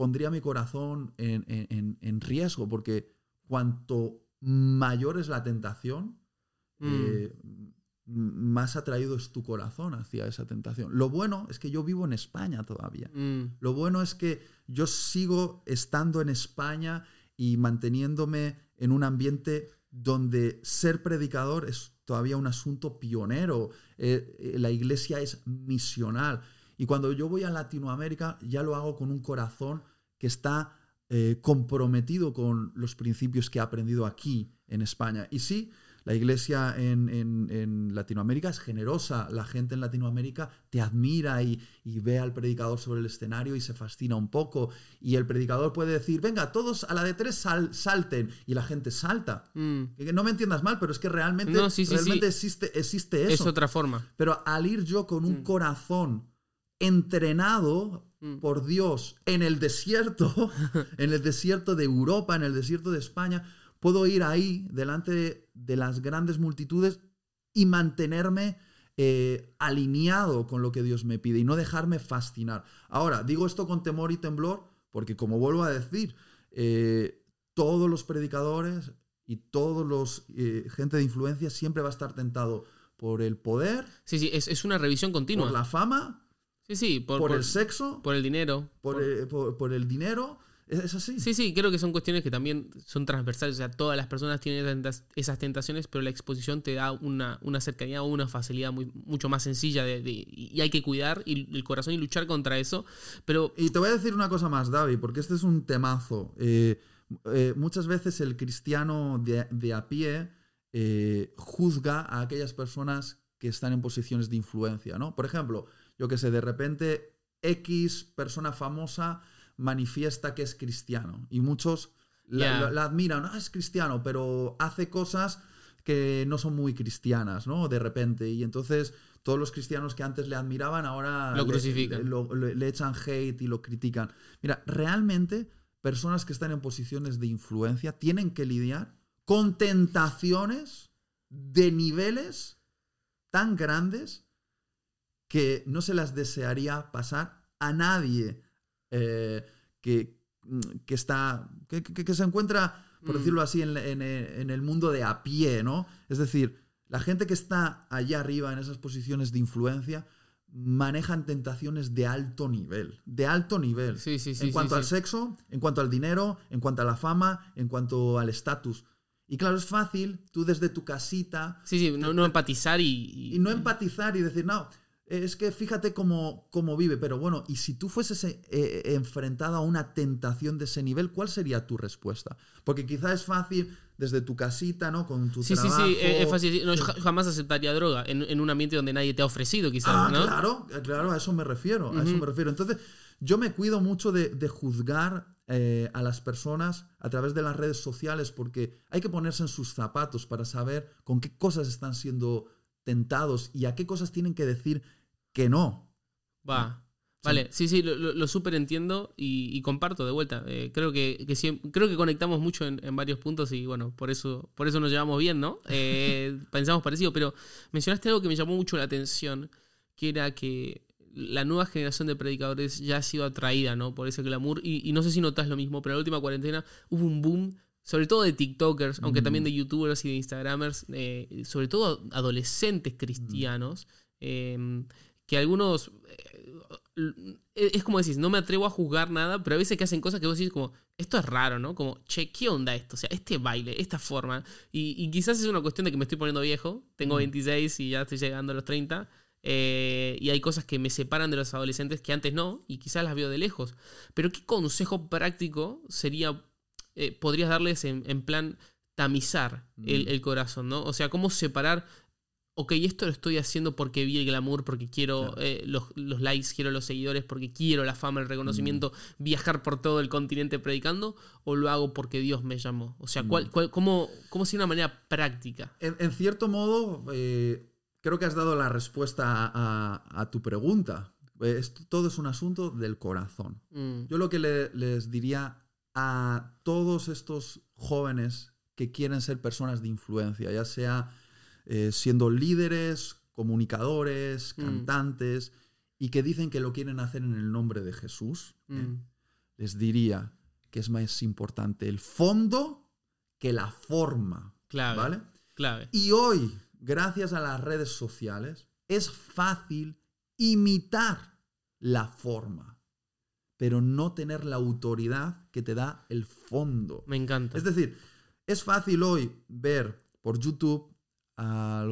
pondría mi corazón en, en- en- riesgo, porque cuanto mayor es la tentación, mm. eh, más atraído es tu corazón hacia esa tentación. Lo bueno es que yo vivo en España todavía. Mm, Lo bueno es que yo sigo estando en España y manteniéndome en un ambiente donde ser predicador es todavía un asunto pionero. Eh, eh, la iglesia es misional. Y cuando yo voy a Latinoamérica ya lo hago con un corazón que está eh, comprometido con los principios que he aprendido aquí en España. Y sí, la iglesia en, en- en Latinoamérica es generosa. La gente en Latinoamérica te admira y, y ve al predicador sobre el escenario y se fascina un poco. Y el predicador puede decir, venga, todos a la de tres sal- salten. Y la gente salta. mm. Que no me entiendas mal, pero es que realmente, No, sí, sí, realmente sí. Existe, existe eso. Es otra forma. Pero al ir yo con un Mm. corazón entrenado. Por Dios en el desierto, (laughs) en el desierto de Europa, en el desierto de España, puedo ir ahí delante de, de las grandes multitudes y mantenerme eh, alineado con lo que Dios me pide y no dejarme fascinar. Ahora, digo esto con temor y temblor porque como vuelvo a decir, eh, todos los predicadores y todos los eh, gente de influencia siempre va a estar tentado por el poder, Sí, sí, es, es una revisión continua. por la fama, Sí, sí, por, por, por- el sexo, por el dinero. por, por- eh, por- el dinero. Es, es así. Sí, sí, creo que son cuestiones que también son transversales. O sea, todas las personas tienen esas tentaciones, pero la exposición te da una, una cercanía o una facilidad muy, mucho más sencilla de, de- y hay que cuidar y, el corazón y luchar contra eso. Pero Y te voy a decir una cosa más, David, porque este es un temazo. Eh, eh, muchas veces el cristiano de, de a pie juzga a aquellas personas que están en posiciones de influencia, ¿no? Por ejemplo, yo que sé, de repente X persona famosa manifiesta que es cristiano y muchos la, Ya. la- la admiran, ah, es cristiano, pero hace cosas que no son muy cristianas, ¿no? De repente. Y entonces todos los cristianos que antes le admiraban ahora Lo crucifican. le- lo- le- le echan hate y lo critican. Mira, realmente personas que están en posiciones de influencia tienen que lidiar con tentaciones de niveles tan grandes que no se las desearía pasar a nadie eh, que, mm, que está que, que- se encuentra por Mm. decirlo así en, en- en el mundo de a pie no es decir la gente que está allá arriba en esas posiciones de influencia manejan tentaciones de alto nivel de alto nivel sí, sí, sí. en cuanto al sexo, en cuanto al dinero, en cuanto a la fama, en cuanto al estatus. Y claro, es fácil, tú desde tu casita, Sí, sí, no, no empatizar y, y no empatizar y decir, no, es que fíjate cómo, cómo vive, pero bueno, y si tú fueses eh, eh, enfrentado a una tentación de ese nivel, ¿cuál sería tu respuesta? Porque quizá es fácil desde tu casita, ¿no? Con tu Sí, sí, trabajo. sí, es, es fácil. No, yo jamás aceptaría droga en, en un ambiente donde nadie te ha ofrecido, quizás, Ah, ¿no? claro, eh, claro, a eso me refiero, a eso me refiero. Entonces, yo me cuido mucho de, de juzgar eh, a las personas a través de las redes sociales porque hay que ponerse en sus zapatos para saber con qué cosas están siendo tentados y a qué cosas tienen que decir que no. Va. Vale, sí, sí, lo, lo, súper entiendo y, y comparto de vuelta. Eh, creo que, que creo que conectamos mucho en, en varios puntos y bueno, por eso, por eso nos llevamos bien, ¿no? Eh, (laughs) pensamos parecido, pero mencionaste algo que me llamó mucho la atención, que era que la nueva generación de predicadores ya ha sido atraída, ¿no? Por ese glamour. Y, y no sé si notas lo mismo, pero en la última cuarentena hubo un boom, sobre todo de TikTokers, aunque Mm. también de YouTubers y de Instagramers, eh, sobre todo adolescentes cristianos. eh, que algunos... eh, es como decís, no me atrevo a juzgar nada, pero a veces que hacen cosas que vos decís como, esto es raro, ¿no? Como, che, ¿qué onda esto? O sea, este baile, esta forma. Y, y quizás es una cuestión de que me estoy poniendo viejo, tengo 26 y ya estoy llegando a los 30. eh, y hay cosas que me separan de los adolescentes que antes no, y quizás las veo de lejos. Pero ¿qué consejo práctico sería, eh, podrías darles en, en plan tamizar el, el corazón, ¿no? O sea, cómo separar ok, esto lo estoy haciendo porque vi el glamour, porque quiero Claro. eh, los, los likes, quiero los seguidores, porque quiero la fama, el reconocimiento, viajar por todo el continente predicando, o lo hago porque Dios me llamó. O sea, ¿cuál, cuál- cómo, cómo sería una manera práctica? En, en cierto modo, eh, creo que has dado la respuesta a, a- a tu pregunta. Eh, esto- todo es un asunto del corazón. Mm, Yo lo que le- les diría a todos estos jóvenes que quieren ser personas de influencia, ya sea eh, siendo líderes, comunicadores, Mm. cantantes, y que dicen que lo quieren hacer en el nombre de Jesús, ¿eh? mm, les diría que es más importante el fondo que la forma. clave. ¿Vale? Clave. Y hoy, gracias a las redes sociales, es fácil imitar la forma, pero no tener la autoridad que te da el fondo. Me encanta. Es decir, es fácil hoy ver por YouTube, a,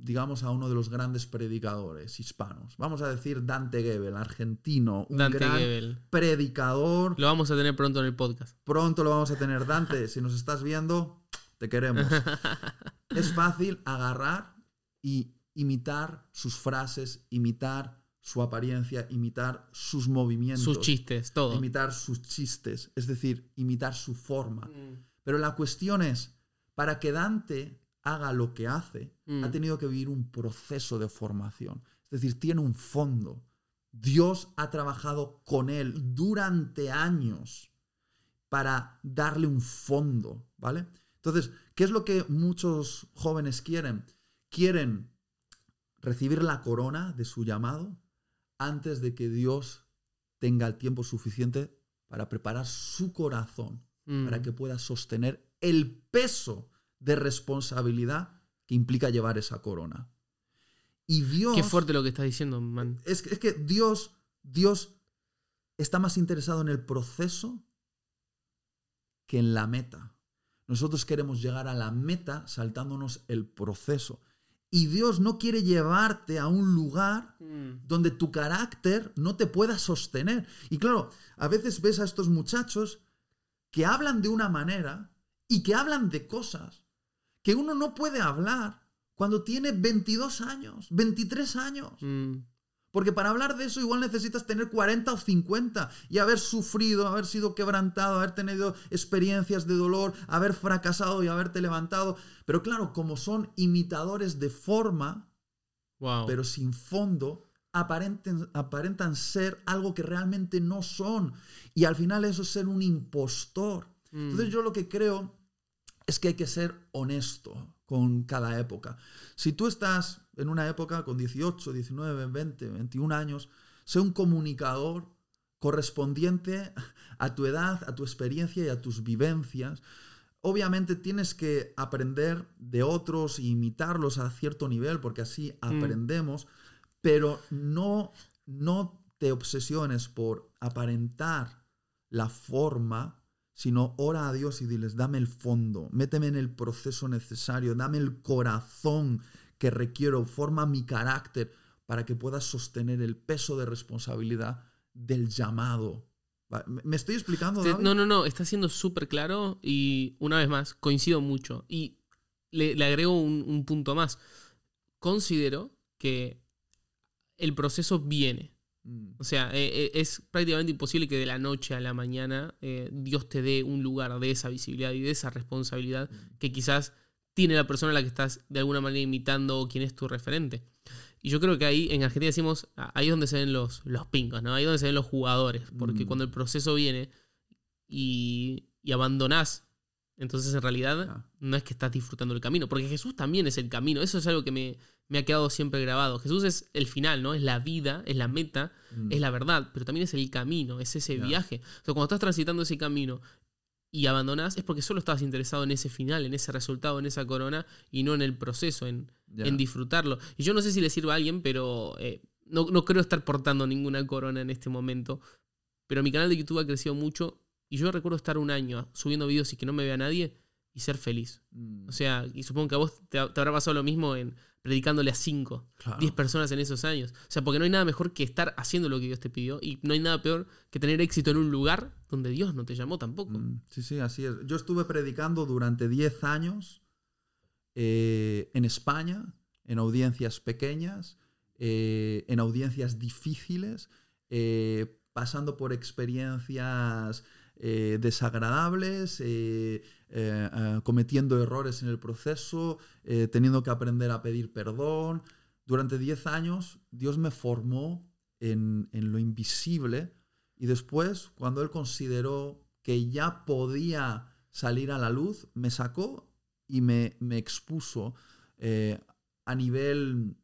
digamos, a uno de los grandes predicadores hispanos. Vamos a decir Dante Gebel, argentino, un Dante gran Gebel. predicador. Lo vamos a tener pronto en el podcast. Pronto lo vamos a tener. Dante, (laughs) si nos estás viendo, te queremos. (laughs) es fácil agarrar y imitar sus frases, imitar su apariencia, imitar sus movimientos, Sus chistes, todo. imitar sus chistes, es decir, imitar su forma. Mm, Pero la cuestión es, para que Dante haga lo que hace, Mm. ha tenido que vivir un proceso de formación. Es decir, tiene un fondo. Dios ha trabajado con él durante años para darle un fondo, ¿vale? Entonces, ¿qué es lo que muchos jóvenes quieren? Quieren recibir la corona de su llamado antes de que Dios tenga el tiempo suficiente para preparar su corazón mm. para que pueda sostener el peso de responsabilidad que implica llevar esa corona. Y Dios Qué fuerte lo que estás diciendo, man. es que, es que Dios, Dios está más interesado en el proceso que en la meta. Nosotros queremos llegar a la meta saltándonos el proceso. Y Dios no quiere llevarte a un lugar Mm. donde tu carácter no te pueda sostener. Y claro, a veces ves a estos muchachos que hablan de una manera y que hablan de cosas que uno no puede hablar cuando tiene 22 años, 23 años. Mm. Porque para hablar de eso igual necesitas tener 40 o 50 y haber sufrido, haber sido quebrantado, haber tenido experiencias de dolor, haber fracasado y haberte levantado. Pero claro, como son imitadores de forma, Wow. pero sin fondo, aparenten- aparentan ser algo que realmente no son. Y al final eso es ser un impostor. Mm. Entonces yo lo que creo es que hay que ser honesto con cada época. Si tú estás en una época con 18, 19, 20, 21 años, sé un comunicador correspondiente a tu edad, a tu experiencia y a tus vivencias. Obviamente tienes que aprender de otros e imitarlos a cierto nivel, porque así aprendemos, pero no, no te obsesiones por aparentar la forma, sino ora a Dios y diles, dame el fondo, méteme en el proceso necesario, dame el corazón que requiero, forma mi carácter para que puedas sostener el peso de responsabilidad del llamado. ¿Me estoy explicando? David? no, no, no, está siendo súper claro y una vez más, coincido mucho. Y le, le agrego un, un punto más. Considero que el proceso viene. Mm, O sea, eh, eh, es prácticamente imposible que de la noche a la mañana eh, Dios te dé un lugar de esa visibilidad y de esa responsabilidad que quizás tiene la persona a la que estás de alguna manera imitando o quien es tu referente. Y yo creo que ahí en Argentina decimos, ah, ahí es donde se ven los, los pingos, ¿no? Ahí es donde se ven los jugadores. Porque Mm. cuando el proceso viene y, y abandonás, entonces en realidad Ya. no es que estás disfrutando el camino, porque Jesús también es el camino. Eso es algo que me, me ha quedado siempre grabado. Jesús es el final, ¿no? Es la vida, es la meta, mm. es la verdad, pero también es el camino, es ese viaje. O sea, cuando estás transitando ese camino y abandonás, es porque solo estabas interesado en ese final, en ese resultado, en esa corona, y no en el proceso, en, en disfrutarlo. Y yo no sé si le sirve a alguien, pero eh, no, no creo estar portando ninguna corona en este momento, pero mi canal de YouTube ha crecido mucho y yo recuerdo estar un año subiendo videos y que no me vea nadie y ser feliz. Mm, O sea, y supongo que a vos te, te habrá pasado lo mismo en predicándole a 5, claro. 10 personas en esos años. O sea, porque no hay nada mejor que estar haciendo lo que Dios te pidió y no hay nada peor que tener éxito en un lugar donde Dios no te llamó tampoco. Mm, Sí, sí, así es. Yo estuve predicando durante 10 años eh, en España, en audiencias pequeñas, eh, en audiencias difíciles, eh, pasando por experiencias eh, desagradables, eh, eh, eh, cometiendo errores en el proceso, teniendo que aprender a pedir perdón. Durante 10 años Dios me formó en, en lo invisible y después, cuando Él consideró que ya podía salir a la luz, me sacó y me, me expuso a nivel,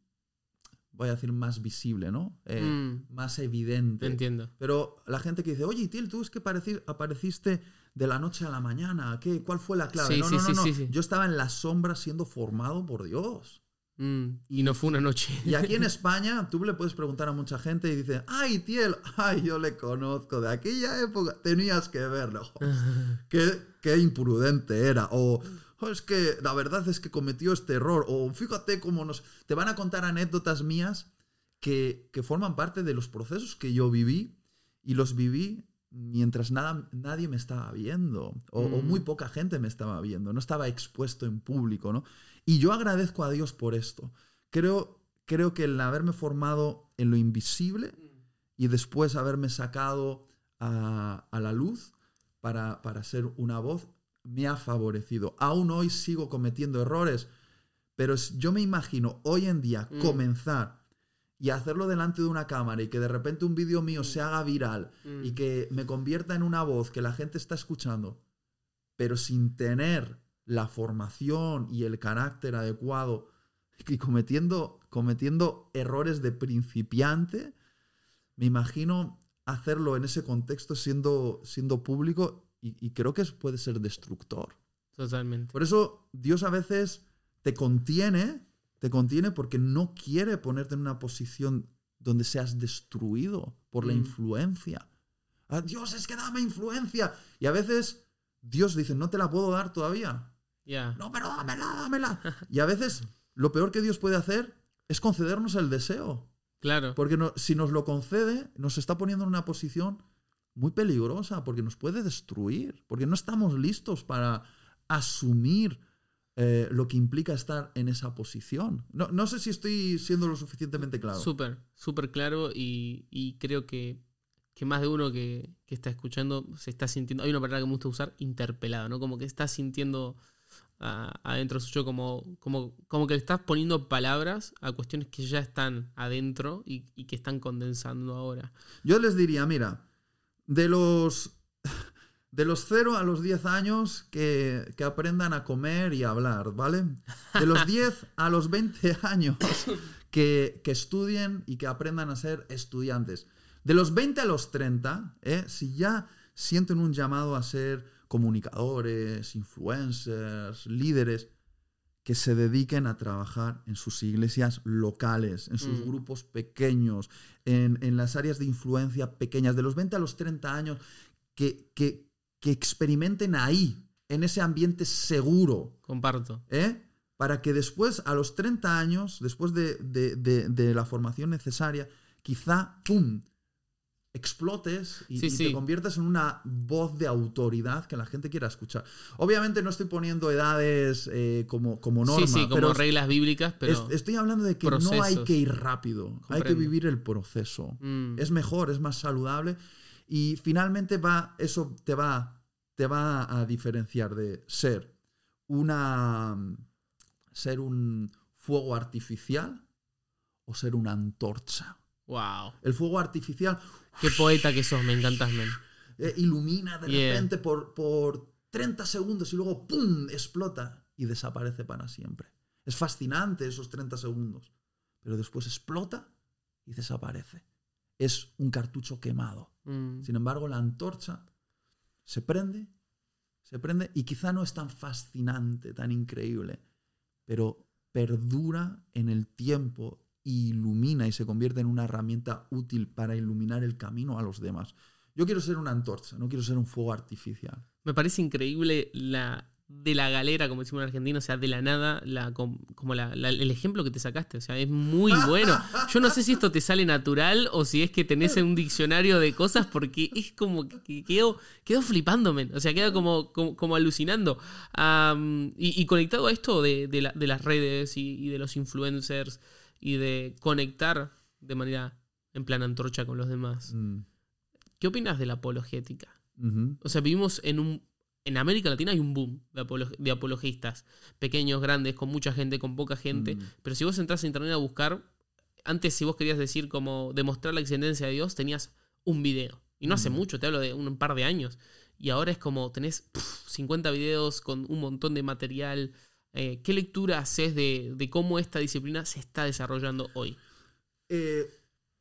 voy a decir, más visible, ¿no? Eh, Mm, Más te evidente. entiendo. Pero la gente que dice, oye, Til, tú es que pareci- apareciste de la noche a la mañana, ¿qué, ¿cuál fue la clave? Sí, no, sí, no, no, sí, no. sí, sí. Yo estaba en la sombra siendo formado por Dios. Mm, y no fue una noche. Y aquí en (laughs) España, tú le puedes preguntar a mucha gente y dice, ay, Tiel, ay, yo le conozco de aquella época, tenías que verlo. (laughs) qué, qué imprudente era. O "Oh, es que la verdad es que cometió este error. O fíjate cómo nos... Te van a contar anécdotas mías que, que forman parte de los procesos que yo viví y los viví mientras nada, nadie me estaba viendo o, o Mm. muy poca gente me estaba viendo, no estaba expuesto en público, ¿no? Y yo agradezco a Dios por esto. Creo, creo que el haberme formado en lo invisible y después haberme sacado a, a la luz para, para ser una voz me ha favorecido. Aún hoy sigo cometiendo errores, pero yo me imagino hoy en día Mm. comenzar y hacerlo delante de una cámara y que de repente un vídeo mío se haga viral Mm, y que me convierta en una voz que la gente está escuchando, pero sin tener la formación y el carácter adecuado (laughs) y cometiendo, cometiendo errores de principiante, me imagino hacerlo en ese contexto siendo, siendo público y, y creo que puede ser destructor. Totalmente. Por eso Dios a veces te contiene, te contiene porque no quiere ponerte en una posición donde seas destruido por la Mm. influencia. Ah, Dios, es que dame influencia. Y a veces Dios dice, no te la puedo dar todavía. Ya. No, pero dámela, dámela. Y a veces lo peor que Dios puede hacer es concedernos el deseo. Claro. Porque no- si nos lo concede, nos está poniendo en una posición muy peligrosa, porque nos puede destruir, porque no estamos listos para asumir eh, lo que implica estar en esa posición. No, no sé si estoy siendo lo suficientemente claro. Súper, súper claro y, y creo que, que más de uno que, que está escuchando se está sintiendo, hay una palabra que me gusta usar, interpelado, ¿no? Como que está sintiendo ah, adentro suyo como, como, como que le estás poniendo palabras a cuestiones que ya están adentro y, y que están condensando ahora. Yo les diría, mira, de los, de los 0 a los 10 años que, que aprendan a comer y a hablar, ¿vale? De los 10 a los 20 años que, que estudien y que aprendan a ser estudiantes. De los 20 a los 30, ¿eh? si ya sienten un llamado a ser comunicadores, influencers, líderes, que se dediquen a trabajar en sus iglesias locales, en sus Mm. grupos pequeños, en, en las áreas de influencia pequeñas, de los 20 a los 30 años, que, que, que experimenten ahí, en ese ambiente seguro, Comparto. ¿eh? para que después, a los 30 años, después de, de- de- de la formación necesaria, quizá, ¡pum!, explotes y, Sí, y sí. te conviertas en una voz de autoridad que la gente quiera escuchar. Obviamente no estoy poniendo edades eh, como, como norma, sí, sí, como pero reglas bíblicas, pero... es- estoy hablando de que no hay que ir rápido, hay que vivir el proceso. Mm, Es mejor, es más saludable y finalmente va, eso te va, te va a diferenciar de ser una ser un fuego artificial o ser una antorcha. wow. El fuego artificial Qué poeta que sos, me encantas, men. eh, ilumina de Yeah. repente por, por 30 segundos y luego ¡pum! explota y desaparece para siempre. Es fascinante esos 30 segundos, pero después explota y desaparece. Es un cartucho quemado. Mm, Sin embargo, la antorcha se prende, se prende y quizá no es tan fascinante, tan increíble, pero perdura en el tiempo ilumina y se convierte en una herramienta útil para iluminar el camino a los demás. Yo quiero ser una antorcha, no quiero ser un fuego artificial. Me parece increíble la de la galera, como decimos en Argentina, o sea, de la nada, la, como la, el ejemplo que te sacaste, o sea, es muy (laughs) bueno. Yo no sé si esto te sale natural o si es que tenés un diccionario de cosas, porque es como que quedó, quedó flipándome, o sea, queda como, como, alucinando. y, conectado a esto de, de, las redes y, de los influencers y de conectar de manera en plan antorcha con los demás. Mm. ¿Qué opinas de la apologética? O sea, vivimos en un en América Latina hay un boom de, apologistas, pequeños, grandes, con mucha gente, con poca gente, mm. pero si vos entras a internet a buscar, antes si vos querías decir como demostrar la existencia de Dios, tenías un video. Y no hace mm. mucho, te hablo de un par de años. Y ahora es como tenés 50 videos con un montón de material. Eh, ¿Qué lectura haces de, cómo esta disciplina se está desarrollando hoy? Eh,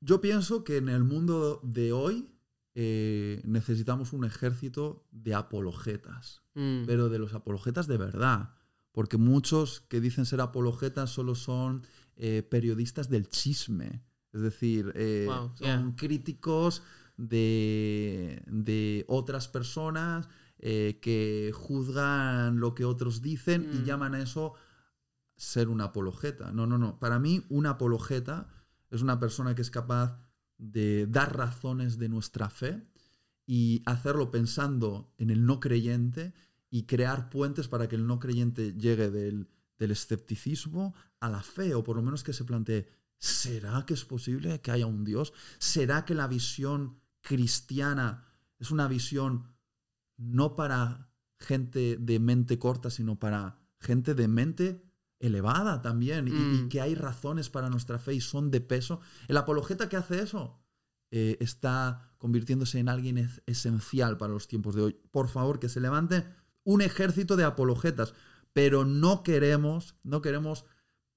yo pienso que en el mundo de hoy eh, necesitamos un ejército de apologetas, mm. pero de los apologetas de verdad, porque muchos que dicen ser apologetas solo son periodistas del chisme, es decir, son críticos de, otras personas que juzgan lo que otros dicen y mm. llaman a eso ser un apologeta. No, no, no. Para mí, un apologeta es una persona que es capaz de dar razones de nuestra fe y hacerlo pensando en el no creyente y crear puentes para que el no creyente llegue del, escepticismo a la fe, o por lo menos que se plantee, ¿será que es posible que haya un Dios? ¿Será que la visión cristiana es una visión no para gente de mente corta, sino para gente de mente elevada también y, mm. que hay razones para nuestra fe y son de peso. El apologeta que hace eso eh, está convirtiéndose en alguien esencial para los tiempos de hoy. Por favor, que se levante un ejército de apologetas, pero no queremos, no queremos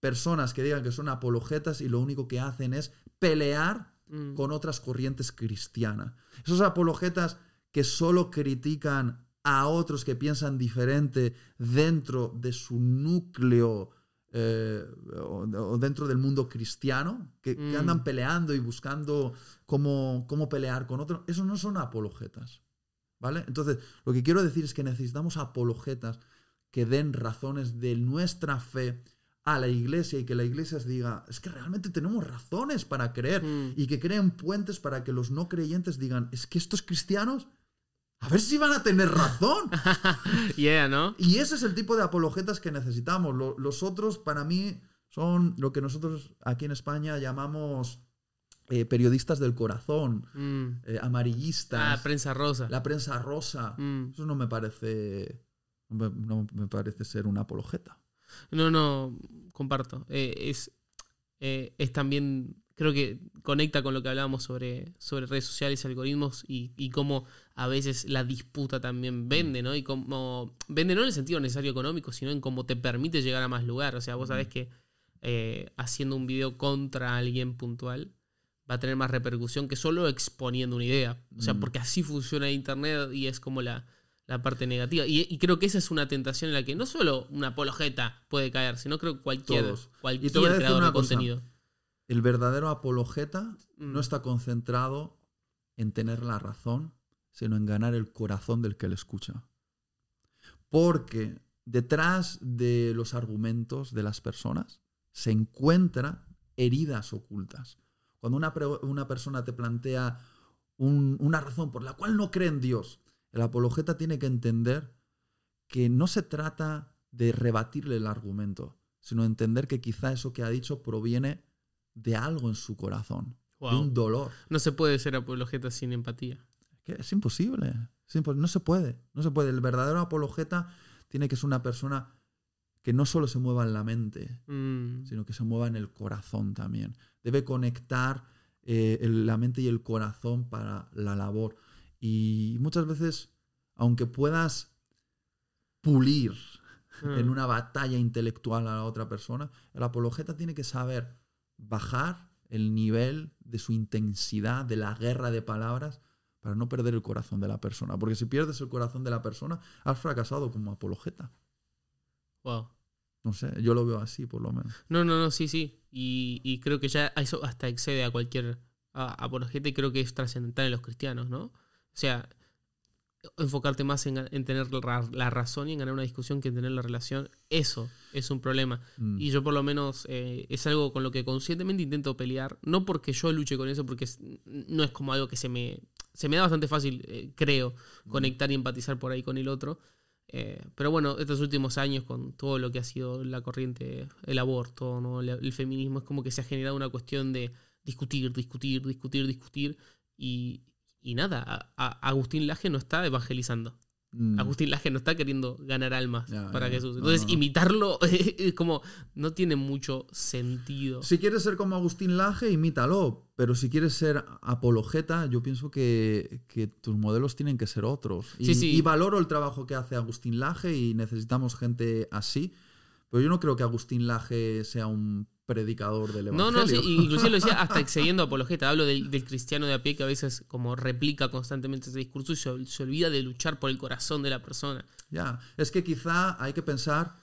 personas que digan que son apologetas y lo único que hacen es pelear mm. con otras corrientes cristianas. Esos apologetas que solo critican a otros que piensan diferente dentro de su núcleo eh, o, dentro del mundo cristiano, que, mm. andan peleando y buscando cómo, cómo pelear con otros, esos no son apologetas. ¿Vale? Entonces, lo que quiero decir es que necesitamos apologetas que den razones de nuestra fe a la iglesia y que la iglesia diga, es que realmente tenemos razones para creer mm. y que creen puentes para que los no creyentes digan, es que estos cristianos a ver si van a tener razón. (laughs) yeah, ¿no? Y ese es el tipo de apologetas que necesitamos. los otros, para mí, son lo que nosotros aquí en España llamamos eh, periodistas del corazón, mm. eh, amarillistas. Ah, prensa rosa. La prensa rosa. Mm. Eso no me parece. No me parece ser una apologeta. No, no, comparto. Eh, es, es también creo que conecta con lo que hablábamos sobre, sobre redes sociales algoritmos y, y, cómo a veces la disputa también vende, ¿no? Y cómo vende no en el sentido necesario económico, sino en cómo te permite llegar a más lugar. O sea, vos sabés que eh, haciendo un video contra alguien puntual va a tener más repercusión que solo exponiendo una idea. O sea, porque así funciona Internet y es como la, parte negativa. Y, creo que esa es una tentación en la que no solo una apologeta puede caer, sino creo que cualquier, cualquier creador de contenido el verdadero apologeta no mm. está concentrado en tener la razón, sino en ganar el corazón del que le escucha. Porque detrás de los argumentos de las personas se encuentran heridas ocultas. Cuando una, persona te plantea una razón por la cual no cree en Dios, el apologeta tiene que entender que no se trata de rebatirle el argumento, sino entender que quizá eso que ha dicho proviene de algo en su corazón, de un dolor. No se puede ser apologeta sin empatía. Es imposible. no se puede. No se puede. El verdadero apologeta tiene que ser una persona que no solo se mueva en la mente, mm. sino que se mueva en el corazón también. Debe conectar eh, la mente y el corazón para la labor. Y muchas veces, aunque puedas pulir en mm. una batalla intelectual a la otra persona, el apologeta tiene que saber bajar el nivel de su intensidad, de la guerra de palabras, para no perder el corazón de la persona. Porque si pierdes el corazón de la persona, has fracasado como apologeta. Wow. No sé, yo lo veo así por lo menos. No, no, no, sí, sí. Y, y creo que ya eso hasta excede a cualquier apologeta y creo que es trascendental en los cristianos, ¿no? O sea, enfocarte más en, tener la, la razón y en ganar una discusión que en tener la relación, eso es un problema. Mm. Y yo por lo menos eh, es algo con lo que conscientemente intento pelear, no porque yo luche con eso, porque es- no es como algo que se me, se me da bastante fácil, eh, creo, conectar y empatizar por ahí con el otro. Eh, pero bueno, estos últimos años con todo lo que ha sido la corriente, el aborto, ¿no? el, el feminismo, es como que se ha generado una cuestión de discutir, discutir, discutir, discutir. Y, y nada, a- a- Agustín Laje no está evangelizando. Mm. Agustín Laje no está queriendo ganar almas para. Jesús. No, Entonces, no, no. imitarlo (laughs) es como no tiene mucho sentido. Si quieres ser como Agustín Laje, imítalo. Pero si quieres ser apologeta, yo pienso que, que tus modelos tienen que ser otros. Y, Sí, sí. y valoro el trabajo que hace Agustín Laje y necesitamos gente así. Pero yo no creo que Agustín Laje sea un predicador del No, evangelio. no, sí, inclusive lo decía hasta excediendo apologeta. Hablo del, del cristiano de a pie que a veces como replica constantemente ese discurso y se, se olvida de luchar por el corazón de la persona. Ya, es que quizá hay que pensar.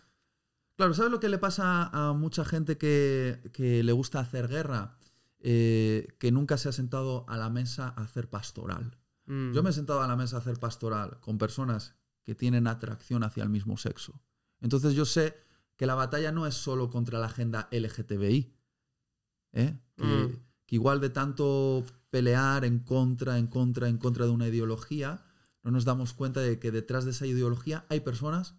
Claro, ¿sabes lo que le pasa a mucha gente que, que le gusta hacer guerra? Eh, que nunca se ha sentado a la mesa a hacer pastoral. Mm. Yo me he sentado a la mesa a hacer pastoral con personas que tienen atracción hacia el mismo sexo. Entonces yo sé que la batalla no es solo contra la agenda LGTBI. ¿eh? Que, Mm. que igual de tanto pelear en contra, en contra, en contra de una ideología, no nos damos cuenta de que detrás de esa ideología hay personas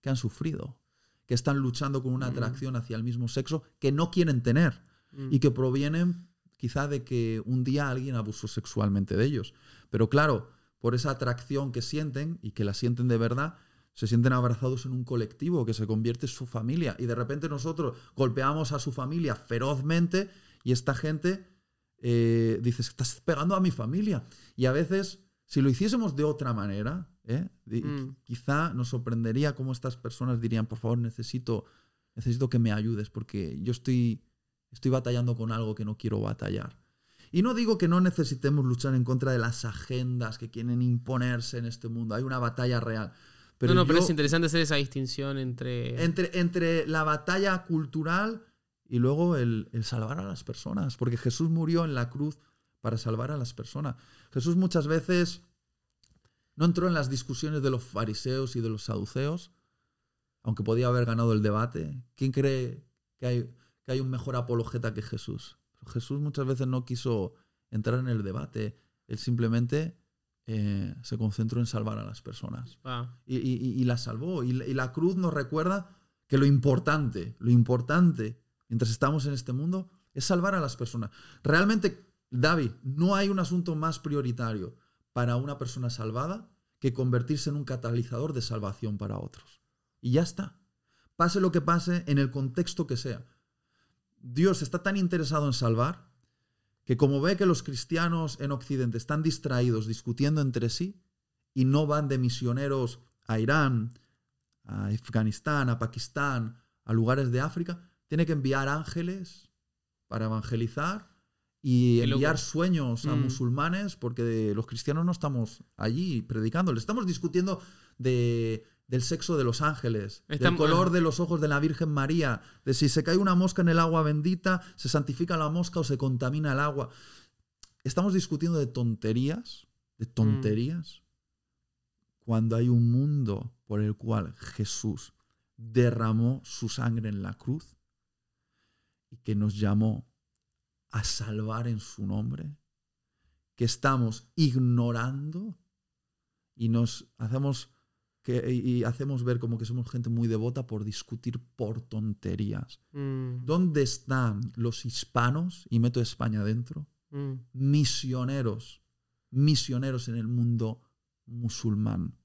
que han sufrido, que están luchando con una Mm. atracción hacia el mismo sexo que no quieren tener Mm. y que provienen quizá de que un día alguien abusó sexualmente de ellos. Pero claro, por esa atracción que sienten y que la sienten de verdad, se sienten abrazados en un colectivo que se convierte en su familia y de repente nosotros golpeamos a su familia ferozmente y esta gente eh, dice, estás pegando a mi familia. Y a veces, si lo hiciésemos de otra manera, ¿eh? Mm. quizá nos sorprendería cómo estas personas dirían, por favor, necesito, necesito que me ayudes porque yo estoy, estoy batallando con algo que no quiero batallar. Y no digo que no necesitemos luchar en contra de las agendas que quieren imponerse en este mundo. Hay una batalla real. Pero no, no, pero es interesante hacer esa distinción entre... entre, entre la batalla cultural y luego el, el salvar a las personas. Porque Jesús murió en la cruz para salvar a las personas. Jesús muchas veces no entró en las discusiones de los fariseos y de los saduceos, aunque podía haber ganado el debate. ¿Quién cree que hay, que hay un mejor apologeta que Jesús? Jesús muchas veces no quiso entrar en el debate. Él simplemente eh, se concentró en salvar a las personas y, y- y la salvó. Y, y la cruz nos recuerda que lo importante, lo importante mientras estamos en este mundo es salvar a las personas. Realmente, David, no hay un asunto más prioritario para una persona salvada que convertirse en un catalizador de salvación para otros. Y ya está. Pase lo que pase en el contexto que sea. Dios está tan interesado en salvar que como ve que los cristianos en Occidente están distraídos discutiendo entre sí y no van de misioneros a Irán, a Afganistán, a Pakistán, a lugares de África, tiene que enviar ángeles para evangelizar y enviar sueños a Mm. musulmanes porque los cristianos no estamos allí predicando, le estamos discutiendo de, del sexo de los ángeles, del color de los ojos de la Virgen María, de si se cae una mosca en el agua bendita, se santifica la mosca o se contamina el agua. Estamos discutiendo de tonterías, de tonterías, cuando hay un mundo por el cual Jesús derramó su sangre en la cruz y que nos llamó a salvar en su nombre, que estamos ignorando y nos hacemos que, y hacemos ver como que somos gente muy devota por discutir por tonterías. mm, ¿Dónde están los hispanos? Y meto España dentro. mm, Misioneros, misioneros en el mundo musulmán,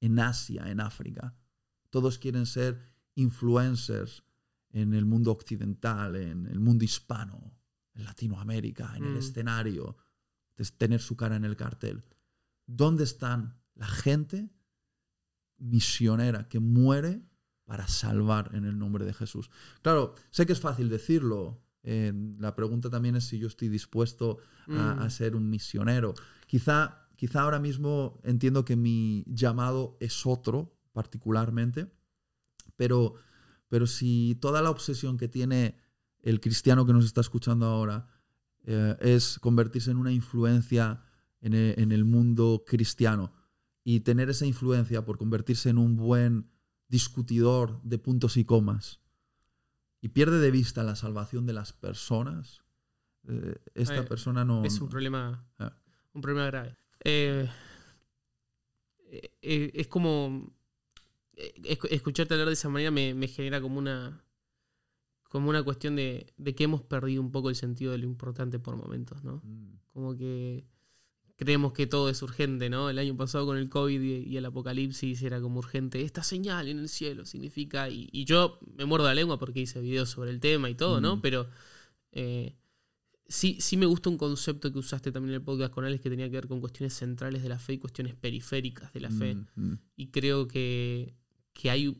en Asia, en África. Todos quieren ser influencers en el mundo occidental, en el mundo hispano, en Latinoamérica, en el Mm. escenario, tener su cara en el cartel. ¿Dónde están la gente misionera que muere para salvar en el nombre de Jesús? Claro, sé que es fácil decirlo. eh, la pregunta también es si yo estoy dispuesto a, Mm. a ser un misionero. Quizá, quizá ahora mismo entiendo que mi llamado es otro, particularmente, pero, Pero si toda la obsesión que tiene el cristiano que nos está escuchando ahora eh, es convertirse en una influencia en el, en el mundo cristiano y tener esa influencia por convertirse en un buen discutidor de puntos y comas y pierde de vista la salvación de las personas, eh, esta persona no... Es un problema, Ah. un problema grave. Eh, eh, es como. esc- escucharte hablar de esa manera me, me genera como una. Como una cuestión de, de que hemos perdido un poco el sentido de lo importante por momentos, ¿no? Mm, Como que creemos que todo es urgente, ¿no? El año pasado con el COVID y, el apocalipsis era como urgente. Esta señal en el cielo significa. Y, y yo me muerdo la lengua porque hice videos sobre el tema y todo, ¿no? Mm. Pero eh, sí, sí me gusta un concepto que usaste también en el podcast con Alex que tenía que ver con cuestiones centrales de la fe y cuestiones periféricas de la fe. mm, mm. Y creo que, que hay,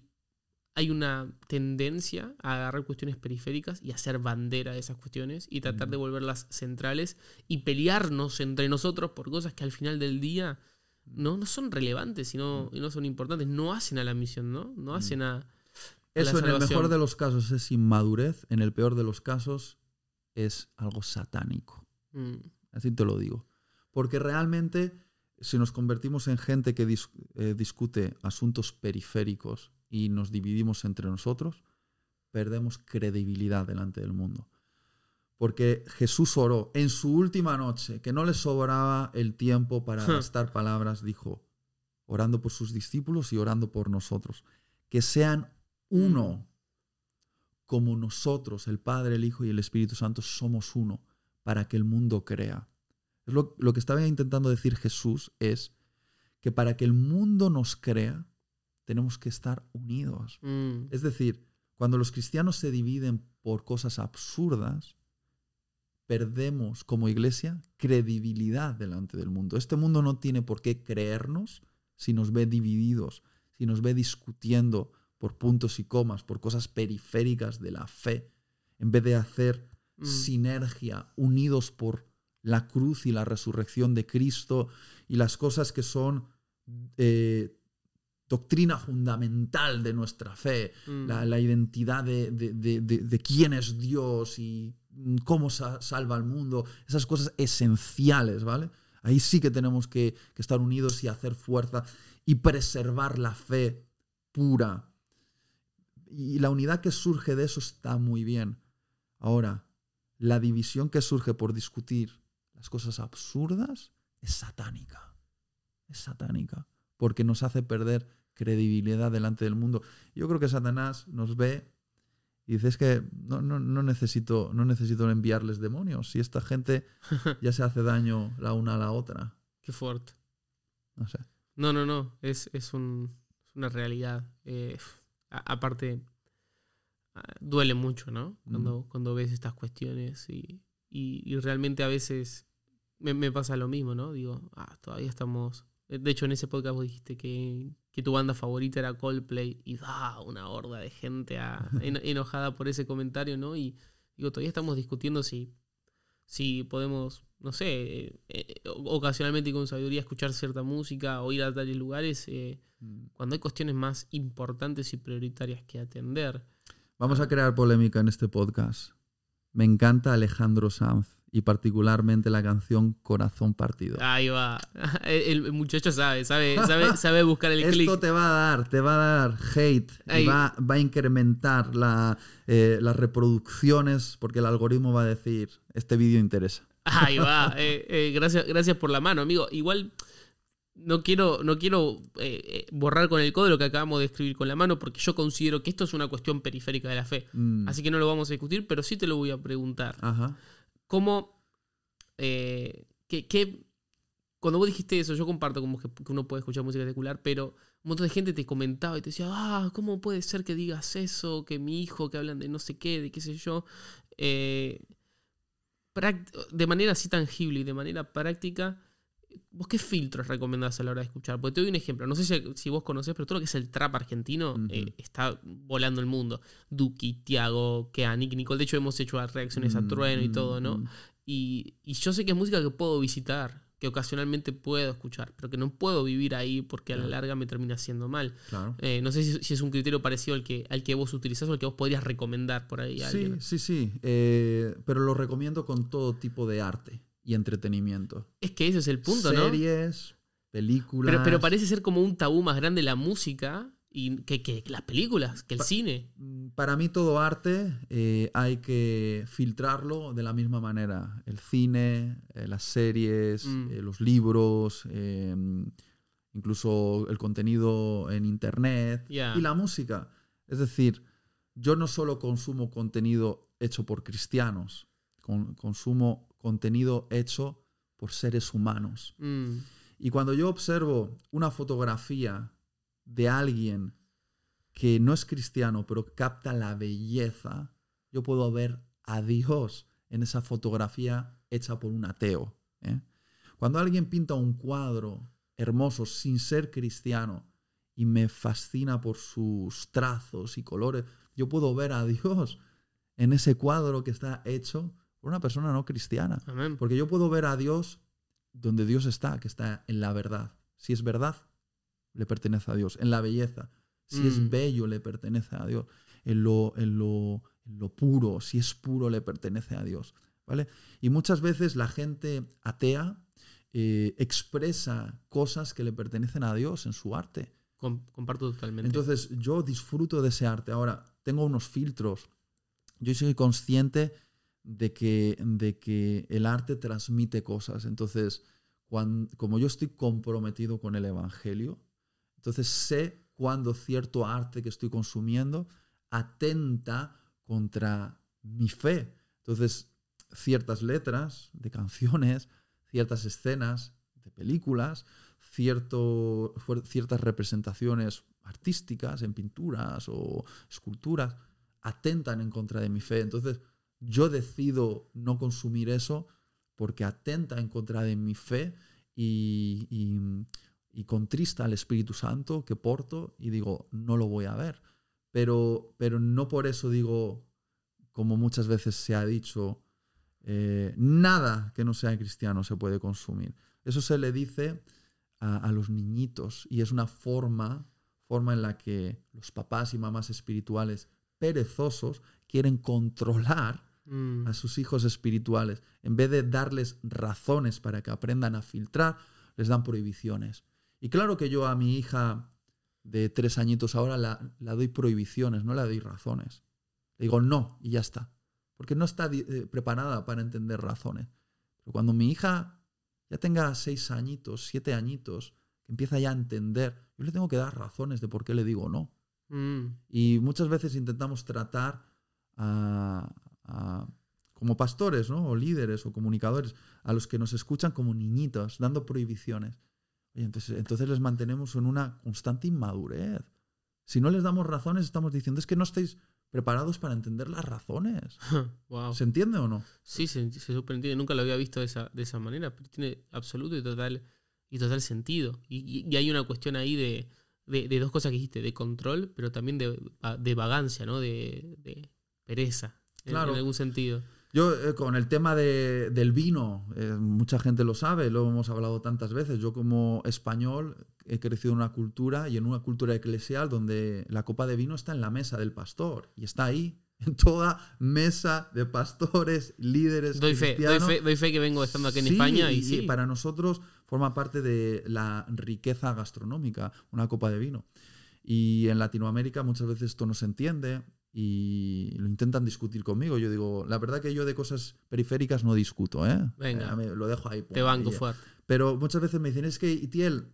hay una tendencia a agarrar cuestiones periféricas y hacer bandera de esas cuestiones y tratar de volverlas centrales y pelearnos entre nosotros por cosas que al final del día no, no son relevantes y no, y no son importantes. No hacen a la misión, ¿no? No hacen a. a la Eso en el mejor de los casos es inmadurez, en el peor de los casos es algo satánico. Mm, Así te lo digo. Porque realmente, si nos convertimos en gente que dis- eh, discute asuntos periféricos y nos dividimos entre nosotros, perdemos credibilidad delante del mundo. Porque Jesús oró en su última noche, que no le sobraba el tiempo para gastar palabras, dijo, orando por sus discípulos y orando por nosotros, que sean uno, como nosotros, el Padre, el Hijo y el Espíritu Santo, somos uno, para que el mundo crea. Lo, lo que estaba intentando decir Jesús es que para que el mundo nos crea, tenemos que estar unidos. mm, Es decir, cuando los cristianos se dividen por cosas absurdas, perdemos como iglesia credibilidad delante del mundo. Este mundo no tiene por qué creernos si nos ve divididos, si nos ve discutiendo por puntos y comas, por cosas periféricas de la fe, en vez de hacer mm. sinergia, unidos por la cruz y la resurrección de Cristo y las cosas que son eh, doctrina fundamental de nuestra fe, Mm. la, la identidad de, de- de- quién es Dios y cómo sa- salva al mundo, esas cosas esenciales, ¿vale? Ahí sí que tenemos que, que estar unidos y hacer fuerza y preservar la fe pura. Y la unidad que surge de eso está muy bien. Ahora, la división que surge por discutir las cosas absurdas es satánica. Es satánica. Porque nos hace perder credibilidad delante del mundo. Yo creo que Satanás nos ve y dice, es que no, no, no necesito, no necesito enviarles demonios. Si esta gente (laughs) ya se hace daño la una a la otra. Qué fuerte. No sé. No, no, no. Es, es, un- es una realidad. Eh, a- aparte, ah, duele mucho, ¿no? Cuando, cuando ves estas cuestiones y, y- y realmente a veces me, me pasa lo mismo, ¿no? Digo, ah, todavía estamos... eh, De hecho, en ese podcast vos dijiste que, que tu banda favorita era Coldplay y da una horda de gente (laughs) a- en- enojada por ese comentario, ¿no? Y digo, todavía estamos discutiendo si, si podemos, no sé, eh, eh, ocasionalmente y con sabiduría escuchar cierta música o ir a tales lugares eh, cuando hay cuestiones más importantes y prioritarias que atender. Vamos a crear polémica en este podcast. Me encanta Alejandro Sanz y particularmente la canción Corazón Partido. Ahí va. (laughs) El, el muchacho sabe, sabe, sabe, (laughs) sabe buscar el clic. Esto te va a dar, te va a dar hate, y va, va a incrementar la, eh, las reproducciones porque el algoritmo va a decir, este vídeo interesa. (laughs) Ahí va. Eh, eh, gracias, gracias por la mano, amigo. Igual no quiero, no quiero eh, borrar con el codo lo que acabamos de escribir con la mano, porque yo considero que esto es una cuestión periférica de la fe. Mm, Así que no lo vamos a discutir, pero sí te lo voy a preguntar. Ajá. ¿Cómo. eh, qué- qué- cuando vos dijiste eso, yo comparto como que, que uno puede escuchar música secular, pero un montón de gente te comentaba y te decía, ah, ¿cómo puede ser que digas eso? Que mi hijo, que hablan de no sé qué, de qué sé yo. Eh, de manera así tangible y de manera práctica, ¿vos qué filtros recomendás a la hora de escuchar? Porque te doy un ejemplo. No sé si, si vos conocés, pero todo lo que es el trap argentino eh, está volando el mundo. Duki, Tiago, Keanik, Nicole. De hecho, hemos hecho reacciones a Trueno y todo, ¿no? mm. Y, y yo sé que es música que puedo visitar. que ocasionalmente puedo escuchar, pero que no puedo vivir ahí porque a la larga me termina haciendo mal. Claro. Eh, no sé si, si es un criterio parecido al que, al que vos utilizás o al que vos podrías recomendar por ahí a Sí, alguien. sí, sí. eh, pero lo recomiendo con todo tipo de arte y entretenimiento. Es que ese es el punto, ¿no? Series, películas. Pero, pero parece ser como un tabú más grande la música y que, que las películas, que el cine. Mm, Para mí todo arte eh, hay que filtrarlo de la misma manera. El cine, eh, las series, Mm. eh, los libros, eh, incluso el contenido en internet y la música. Es decir, yo no solo consumo contenido hecho por cristianos, con- consumo contenido hecho por seres humanos. Mm, Y cuando yo observo una fotografía de alguien que no es cristiano, pero capta la belleza, yo puedo ver a Dios en esa fotografía hecha por un ateo. ¿eh? Cuando alguien pinta un cuadro hermoso sin ser cristiano y me fascina por sus trazos y colores, yo puedo ver a Dios en ese cuadro que está hecho por una persona no cristiana. amén. Porque yo puedo ver a Dios donde Dios está, que está en la verdad. Si es verdad, le pertenece a Dios. En la belleza. Si Mm. es bello, le pertenece a Dios. En lo, en, lo, en lo puro, si es puro, le pertenece a Dios. ¿Vale? Y muchas veces la gente atea eh, expresa cosas que le pertenecen a Dios en su arte. Com- comparto totalmente. Entonces yo disfruto de ese arte. Ahora, tengo unos filtros. Yo soy consciente de que, de que el arte transmite cosas. Entonces, cuan- como yo estoy comprometido con el Evangelio, entonces sé cuando cierto arte que estoy consumiendo atenta contra mi fe. Entonces, ciertas letras de canciones, ciertas escenas de películas, cierto, ciertas representaciones artísticas en pinturas o esculturas atentan en contra de mi fe. Entonces, yo decido no consumir eso porque atenta en contra de mi fe y, y- contrista al Espíritu Santo que porto y digo, no lo voy a ver. Pero, pero no por eso digo, como muchas veces se ha dicho, eh, nada que no sea cristiano se puede consumir. Eso se le dice a, a los niñitos y es una forma, forma en la que los papás y mamás espirituales perezosos quieren controlar Mm, a sus hijos espirituales. En vez de darles razones para que aprendan a filtrar, les dan prohibiciones. Y claro que yo a mi hija de tres añitos ahora la, la doy prohibiciones, no le doy razones. Le digo no y ya está. Porque no está eh, preparada para entender razones. Pero cuando mi hija ya tenga seis añitos, siete añitos, que empieza ya a entender, yo le tengo que dar razones de por qué le digo no. mm, Y muchas veces intentamos tratar a, a- como pastores, ¿no? O líderes o comunicadores, a los que nos escuchan como niñitos, dando prohibiciones. Oye, entonces, entonces les mantenemos en una constante inmadurez. Si no les damos razones, estamos diciendo es que no estáis preparados para entender las razones. (laughs) wow. ¿Se entiende o no? Sí, se, se superentiende. Nunca lo había visto de esa, de esa manera, pero tiene absoluto y total, y total sentido. Y, y- y hay una cuestión ahí de, de, de dos cosas que dijiste, de control, pero también de, de vagancia, ¿no? De, de pereza, Claro. en algún sentido. Yo eh, con el tema de- del vino, eh, mucha gente lo sabe, lo hemos hablado tantas veces. Yo como español he crecido en una cultura y en una cultura eclesial donde la copa de vino está en la mesa del pastor y está ahí, (laughs) en toda mesa de pastores, líderes. Doy fe, doy fe, doy fe que vengo estando aquí en Sí, España y, y sí. para nosotros forma parte de la riqueza gastronómica, una copa de vino. Y en Latinoamérica muchas veces esto no se entiende y lo intentan discutir conmigo. Yo digo, la verdad que yo de cosas periféricas no discuto, ¿eh? Venga. Eh, lo dejo ahí. pum, Te banco fuerte. Pero muchas veces me dicen, es que, Itiel,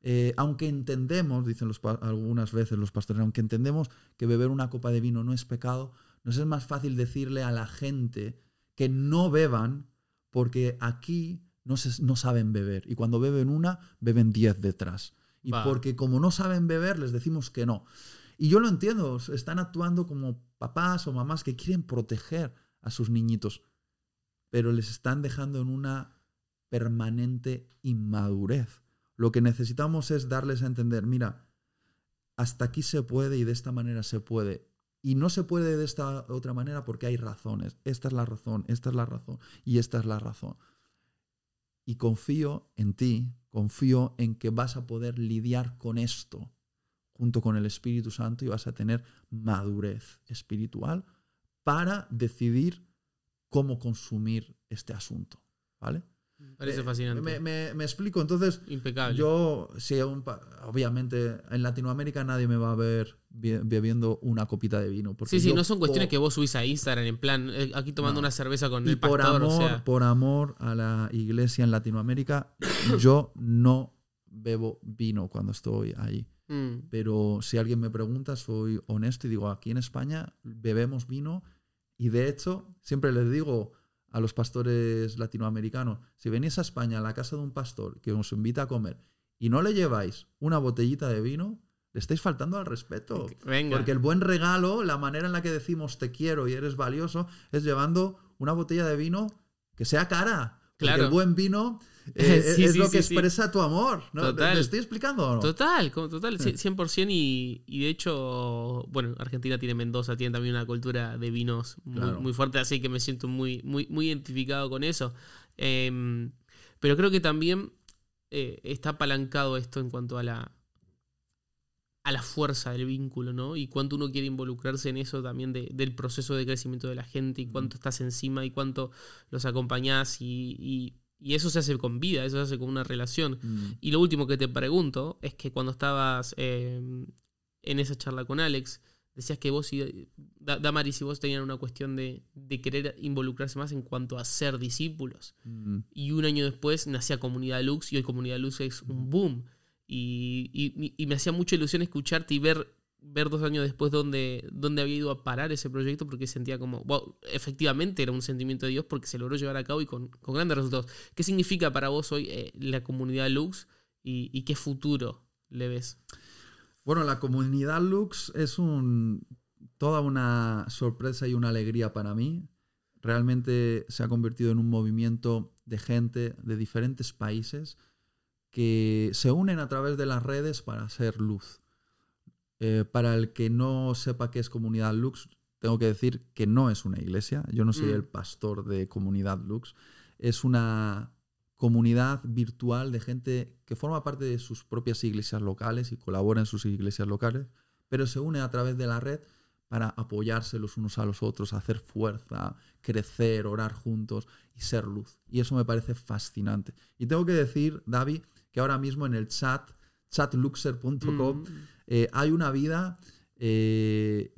eh, aunque entendemos, dicen los algunas veces los pastores, aunque entendemos que beber una copa de vino no es pecado, nos es más fácil decirle a la gente que no beban porque aquí no, se- no saben beber. Y cuando beben una, beben diez detrás. Y Va. porque como no saben beber, les decimos que no. Y yo lo entiendo, están actuando como papás o mamás que quieren proteger a sus niñitos, pero les están dejando en una permanente inmadurez. Lo que necesitamos es darles a entender, mira, hasta aquí se puede y de esta manera se puede. Y no se puede de esta otra manera porque hay razones. Esta es la razón, esta es la razón y esta es la razón. Y confío en ti, confío en que vas a poder lidiar con esto junto con el Espíritu Santo y vas a tener madurez espiritual para decidir cómo consumir este asunto. ¿Vale? Parece Eh, fascinante. Me, me- me explico. Entonces, Impecable. yo, si un obviamente, en Latinoamérica nadie me va a ver be- bebiendo una copita de vino. porque sí, sí, no son cuestiones que vos subís a Instagram en plan, eh, aquí tomando No. una cerveza con Y el por amor, o sea. por amor a la iglesia en Latinoamérica, yo no bebo vino cuando estoy ahí. Mm, Pero si alguien me pregunta, soy honesto y digo, aquí en España bebemos vino y de hecho siempre les digo a los pastores latinoamericanos, si venís a España a la casa de un pastor que os invita a comer y no le lleváis una botellita de vino, le estáis faltando al respeto. venga. Porque el buen regalo, la manera en la que decimos te quiero y eres valioso, es llevando una botella de vino que sea cara. Porque Claro. el buen vino (laughs) eh, Sí, es sí, lo que sí. expresa tu amor. ¿no? ¿Te- Total. ¿Te estoy explicando o no? Total, como- total, cien- 100% y, y de hecho, bueno, Argentina tiene Mendoza, tiene también una cultura de vinos muy, Claro. muy fuerte, así que me siento muy, muy, muy identificado con eso. Em, pero creo que también eh, está apalancado esto en cuanto a la a la fuerza del vínculo, ¿no? Y cuánto uno quiere involucrarse en eso también de- del proceso de crecimiento de la gente y cuánto estás encima y cuánto los acompañás y, y- y eso se hace con vida, eso se hace con una relación. Mm. Y lo último que te pregunto es que cuando estabas eh, en esa charla con Alex, decías que vos y Da- Damaris y vos tenían una cuestión de, de querer involucrarse más en cuanto a ser discípulos. Mm. Y un año después nacía Comunidad Lux y hoy Comunidad Lux es un boom. Y, y- y me hacía mucha ilusión escucharte y ver, ver dos años después dónde, dónde había ido a parar ese proyecto porque sentía como, efectivamente era un sentimiento de Dios porque se logró llevar a cabo y con, con grandes resultados. ¿Qué significa para vos hoy eh, la Comunidad Lux y, y qué futuro le ves? Bueno, la comunidad Lux es un, toda una sorpresa y una alegría para mí. Realmente se ha convertido en un movimiento de gente de diferentes países que se unen a través de las redes para hacer luz. Eh, para el que no sepa qué es comunidad Lux, tengo que decir que no es una iglesia. Yo no soy Mm. el pastor de comunidad Lux. Es una comunidad virtual de gente que forma parte de sus propias iglesias locales y colabora en sus iglesias locales, pero se une a través de la red para apoyarse los unos a los otros, hacer fuerza, crecer, orar juntos y ser luz. Y eso me parece fascinante. Y tengo que decir, David, que ahora mismo en el chat, chatluxer.com, Mm, eh, hay una vida eh,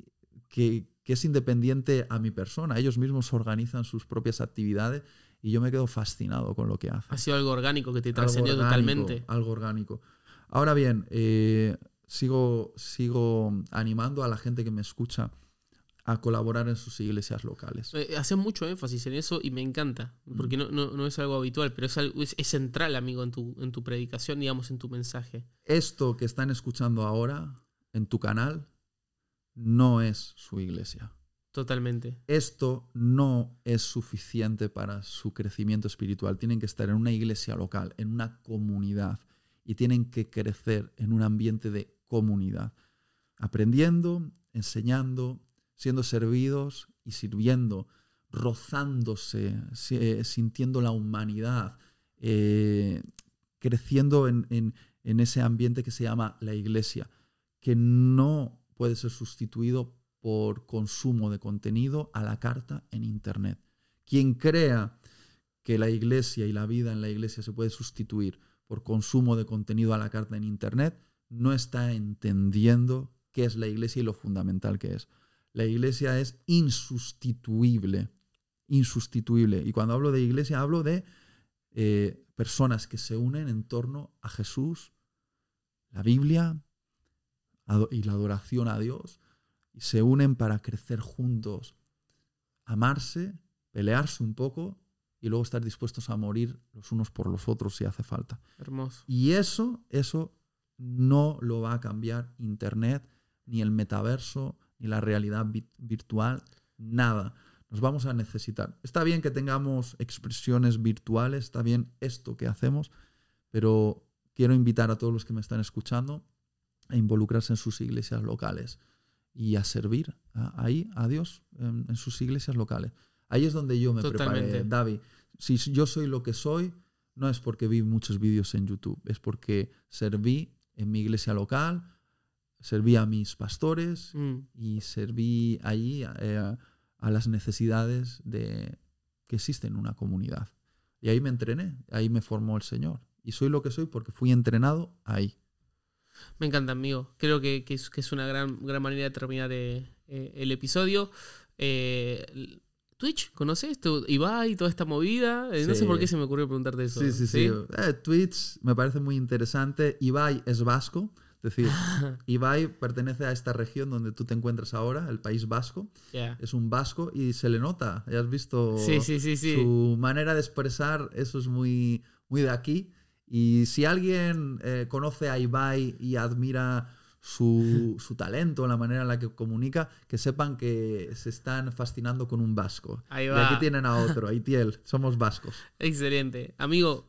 que, que es independiente a mi persona. Ellos mismos organizan sus propias actividades y yo me quedo fascinado con lo que hacen. ha sido algo orgánico que te trascendió totalmente. Algo orgánico. Ahora bien, eh, sigo, sigo animando a la gente que me escucha a colaborar en sus iglesias locales. Eh, Haces mucho énfasis en eso y me encanta, porque no, no- no es algo habitual, pero es, algo, es, es central, amigo, en tu, en tu predicación, digamos, en tu mensaje. Esto que están escuchando ahora en tu canal no es su iglesia. Totalmente. Esto no es suficiente para su crecimiento espiritual. Tienen que estar en una iglesia local, en una comunidad, y tienen que crecer en un ambiente de comunidad, aprendiendo, enseñando, siendo servidos y sirviendo, rozándose, eh, sintiendo la humanidad, eh, creciendo en, en- en ese ambiente que se llama la iglesia, que no puede ser sustituido por consumo de contenido a la carta en Internet. Quien crea que la iglesia y la vida en la iglesia se puede sustituir por consumo de contenido a la carta en Internet, no está entendiendo qué es la iglesia y lo fundamental que es. La iglesia es insustituible, insustituible. Y cuando hablo de iglesia hablo de eh, personas que se unen en torno a Jesús, la Biblia y la adoración a Dios, y se unen para crecer juntos, amarse, pelearse un poco y luego estar dispuestos a morir los unos por los otros si hace falta. Hermoso. Y eso, eso no lo va a cambiar Internet, ni el metaverso, ni la realidad vi- virtual, nada. Nos vamos a necesitar. Está bien que tengamos expresiones virtuales, está bien esto que hacemos, pero quiero invitar a todos los que me están escuchando a involucrarse en sus iglesias locales y a servir a- ahí a Dios en, en sus iglesias locales. Ahí es donde yo me Totalmente. preparé, David. Si yo soy lo que soy, no es porque vi muchos vídeos en YouTube, es porque serví en mi iglesia local, serví a mis pastores Mm, y serví allí eh, a las necesidades de, que existen en una comunidad. Y ahí me entrené, ahí me formó el Señor. Y soy lo que soy porque fui entrenado ahí. Me encanta, amigo. Creo que, que es, que es una gran, gran manera de terminar eh, eh, el episodio. Eh, Twitch, ¿conoces? Ibai, toda esta movida. Eh, No sé Sí. por qué se me ocurrió preguntarte eso. Sí, sí, sí. Eh, Twitch me parece muy interesante. Ibai es vasco, es decir, (laughs) Ibai pertenece a esta región donde tú te encuentras ahora, el País Vasco. Es un vasco y se le nota. Ya has visto Sí, sí, sí, sí. su manera de expresar, eso es muy, muy de aquí. Y si alguien eh, conoce a Ibai y admira su, (laughs) su talento, la manera en la que comunica, que sepan que se están fascinando con un vasco. Ahí Y va. aquí tienen a otro, (laughs) Aitiel, somos vascos. Excelente. Amigo,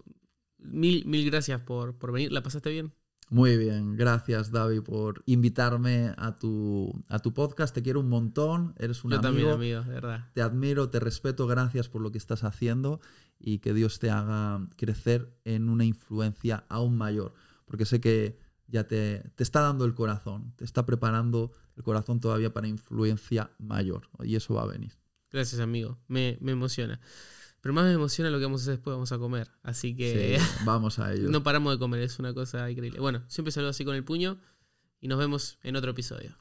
mil, mil gracias por, por venir. ¿La pasaste bien? Muy bien, gracias David por invitarme a tu, a tu podcast. Te quiero un montón, eres un Yo amigo. también, amigo, de verdad. Te admiro, te respeto, gracias por lo que estás haciendo y que Dios te haga crecer en una influencia aún mayor, porque sé que ya te, te está dando el corazón, te está preparando el corazón todavía para influencia mayor y eso va a venir. Gracias, amigo. Me, me emociona. Pero más me emociona lo que vamos a hacer después. Vamos a comer. Así que Sí, (laughs) vamos a ello. no paramos de comer. Es una cosa increíble. Bueno, siempre saludo así con el puño. Y nos vemos en otro episodio.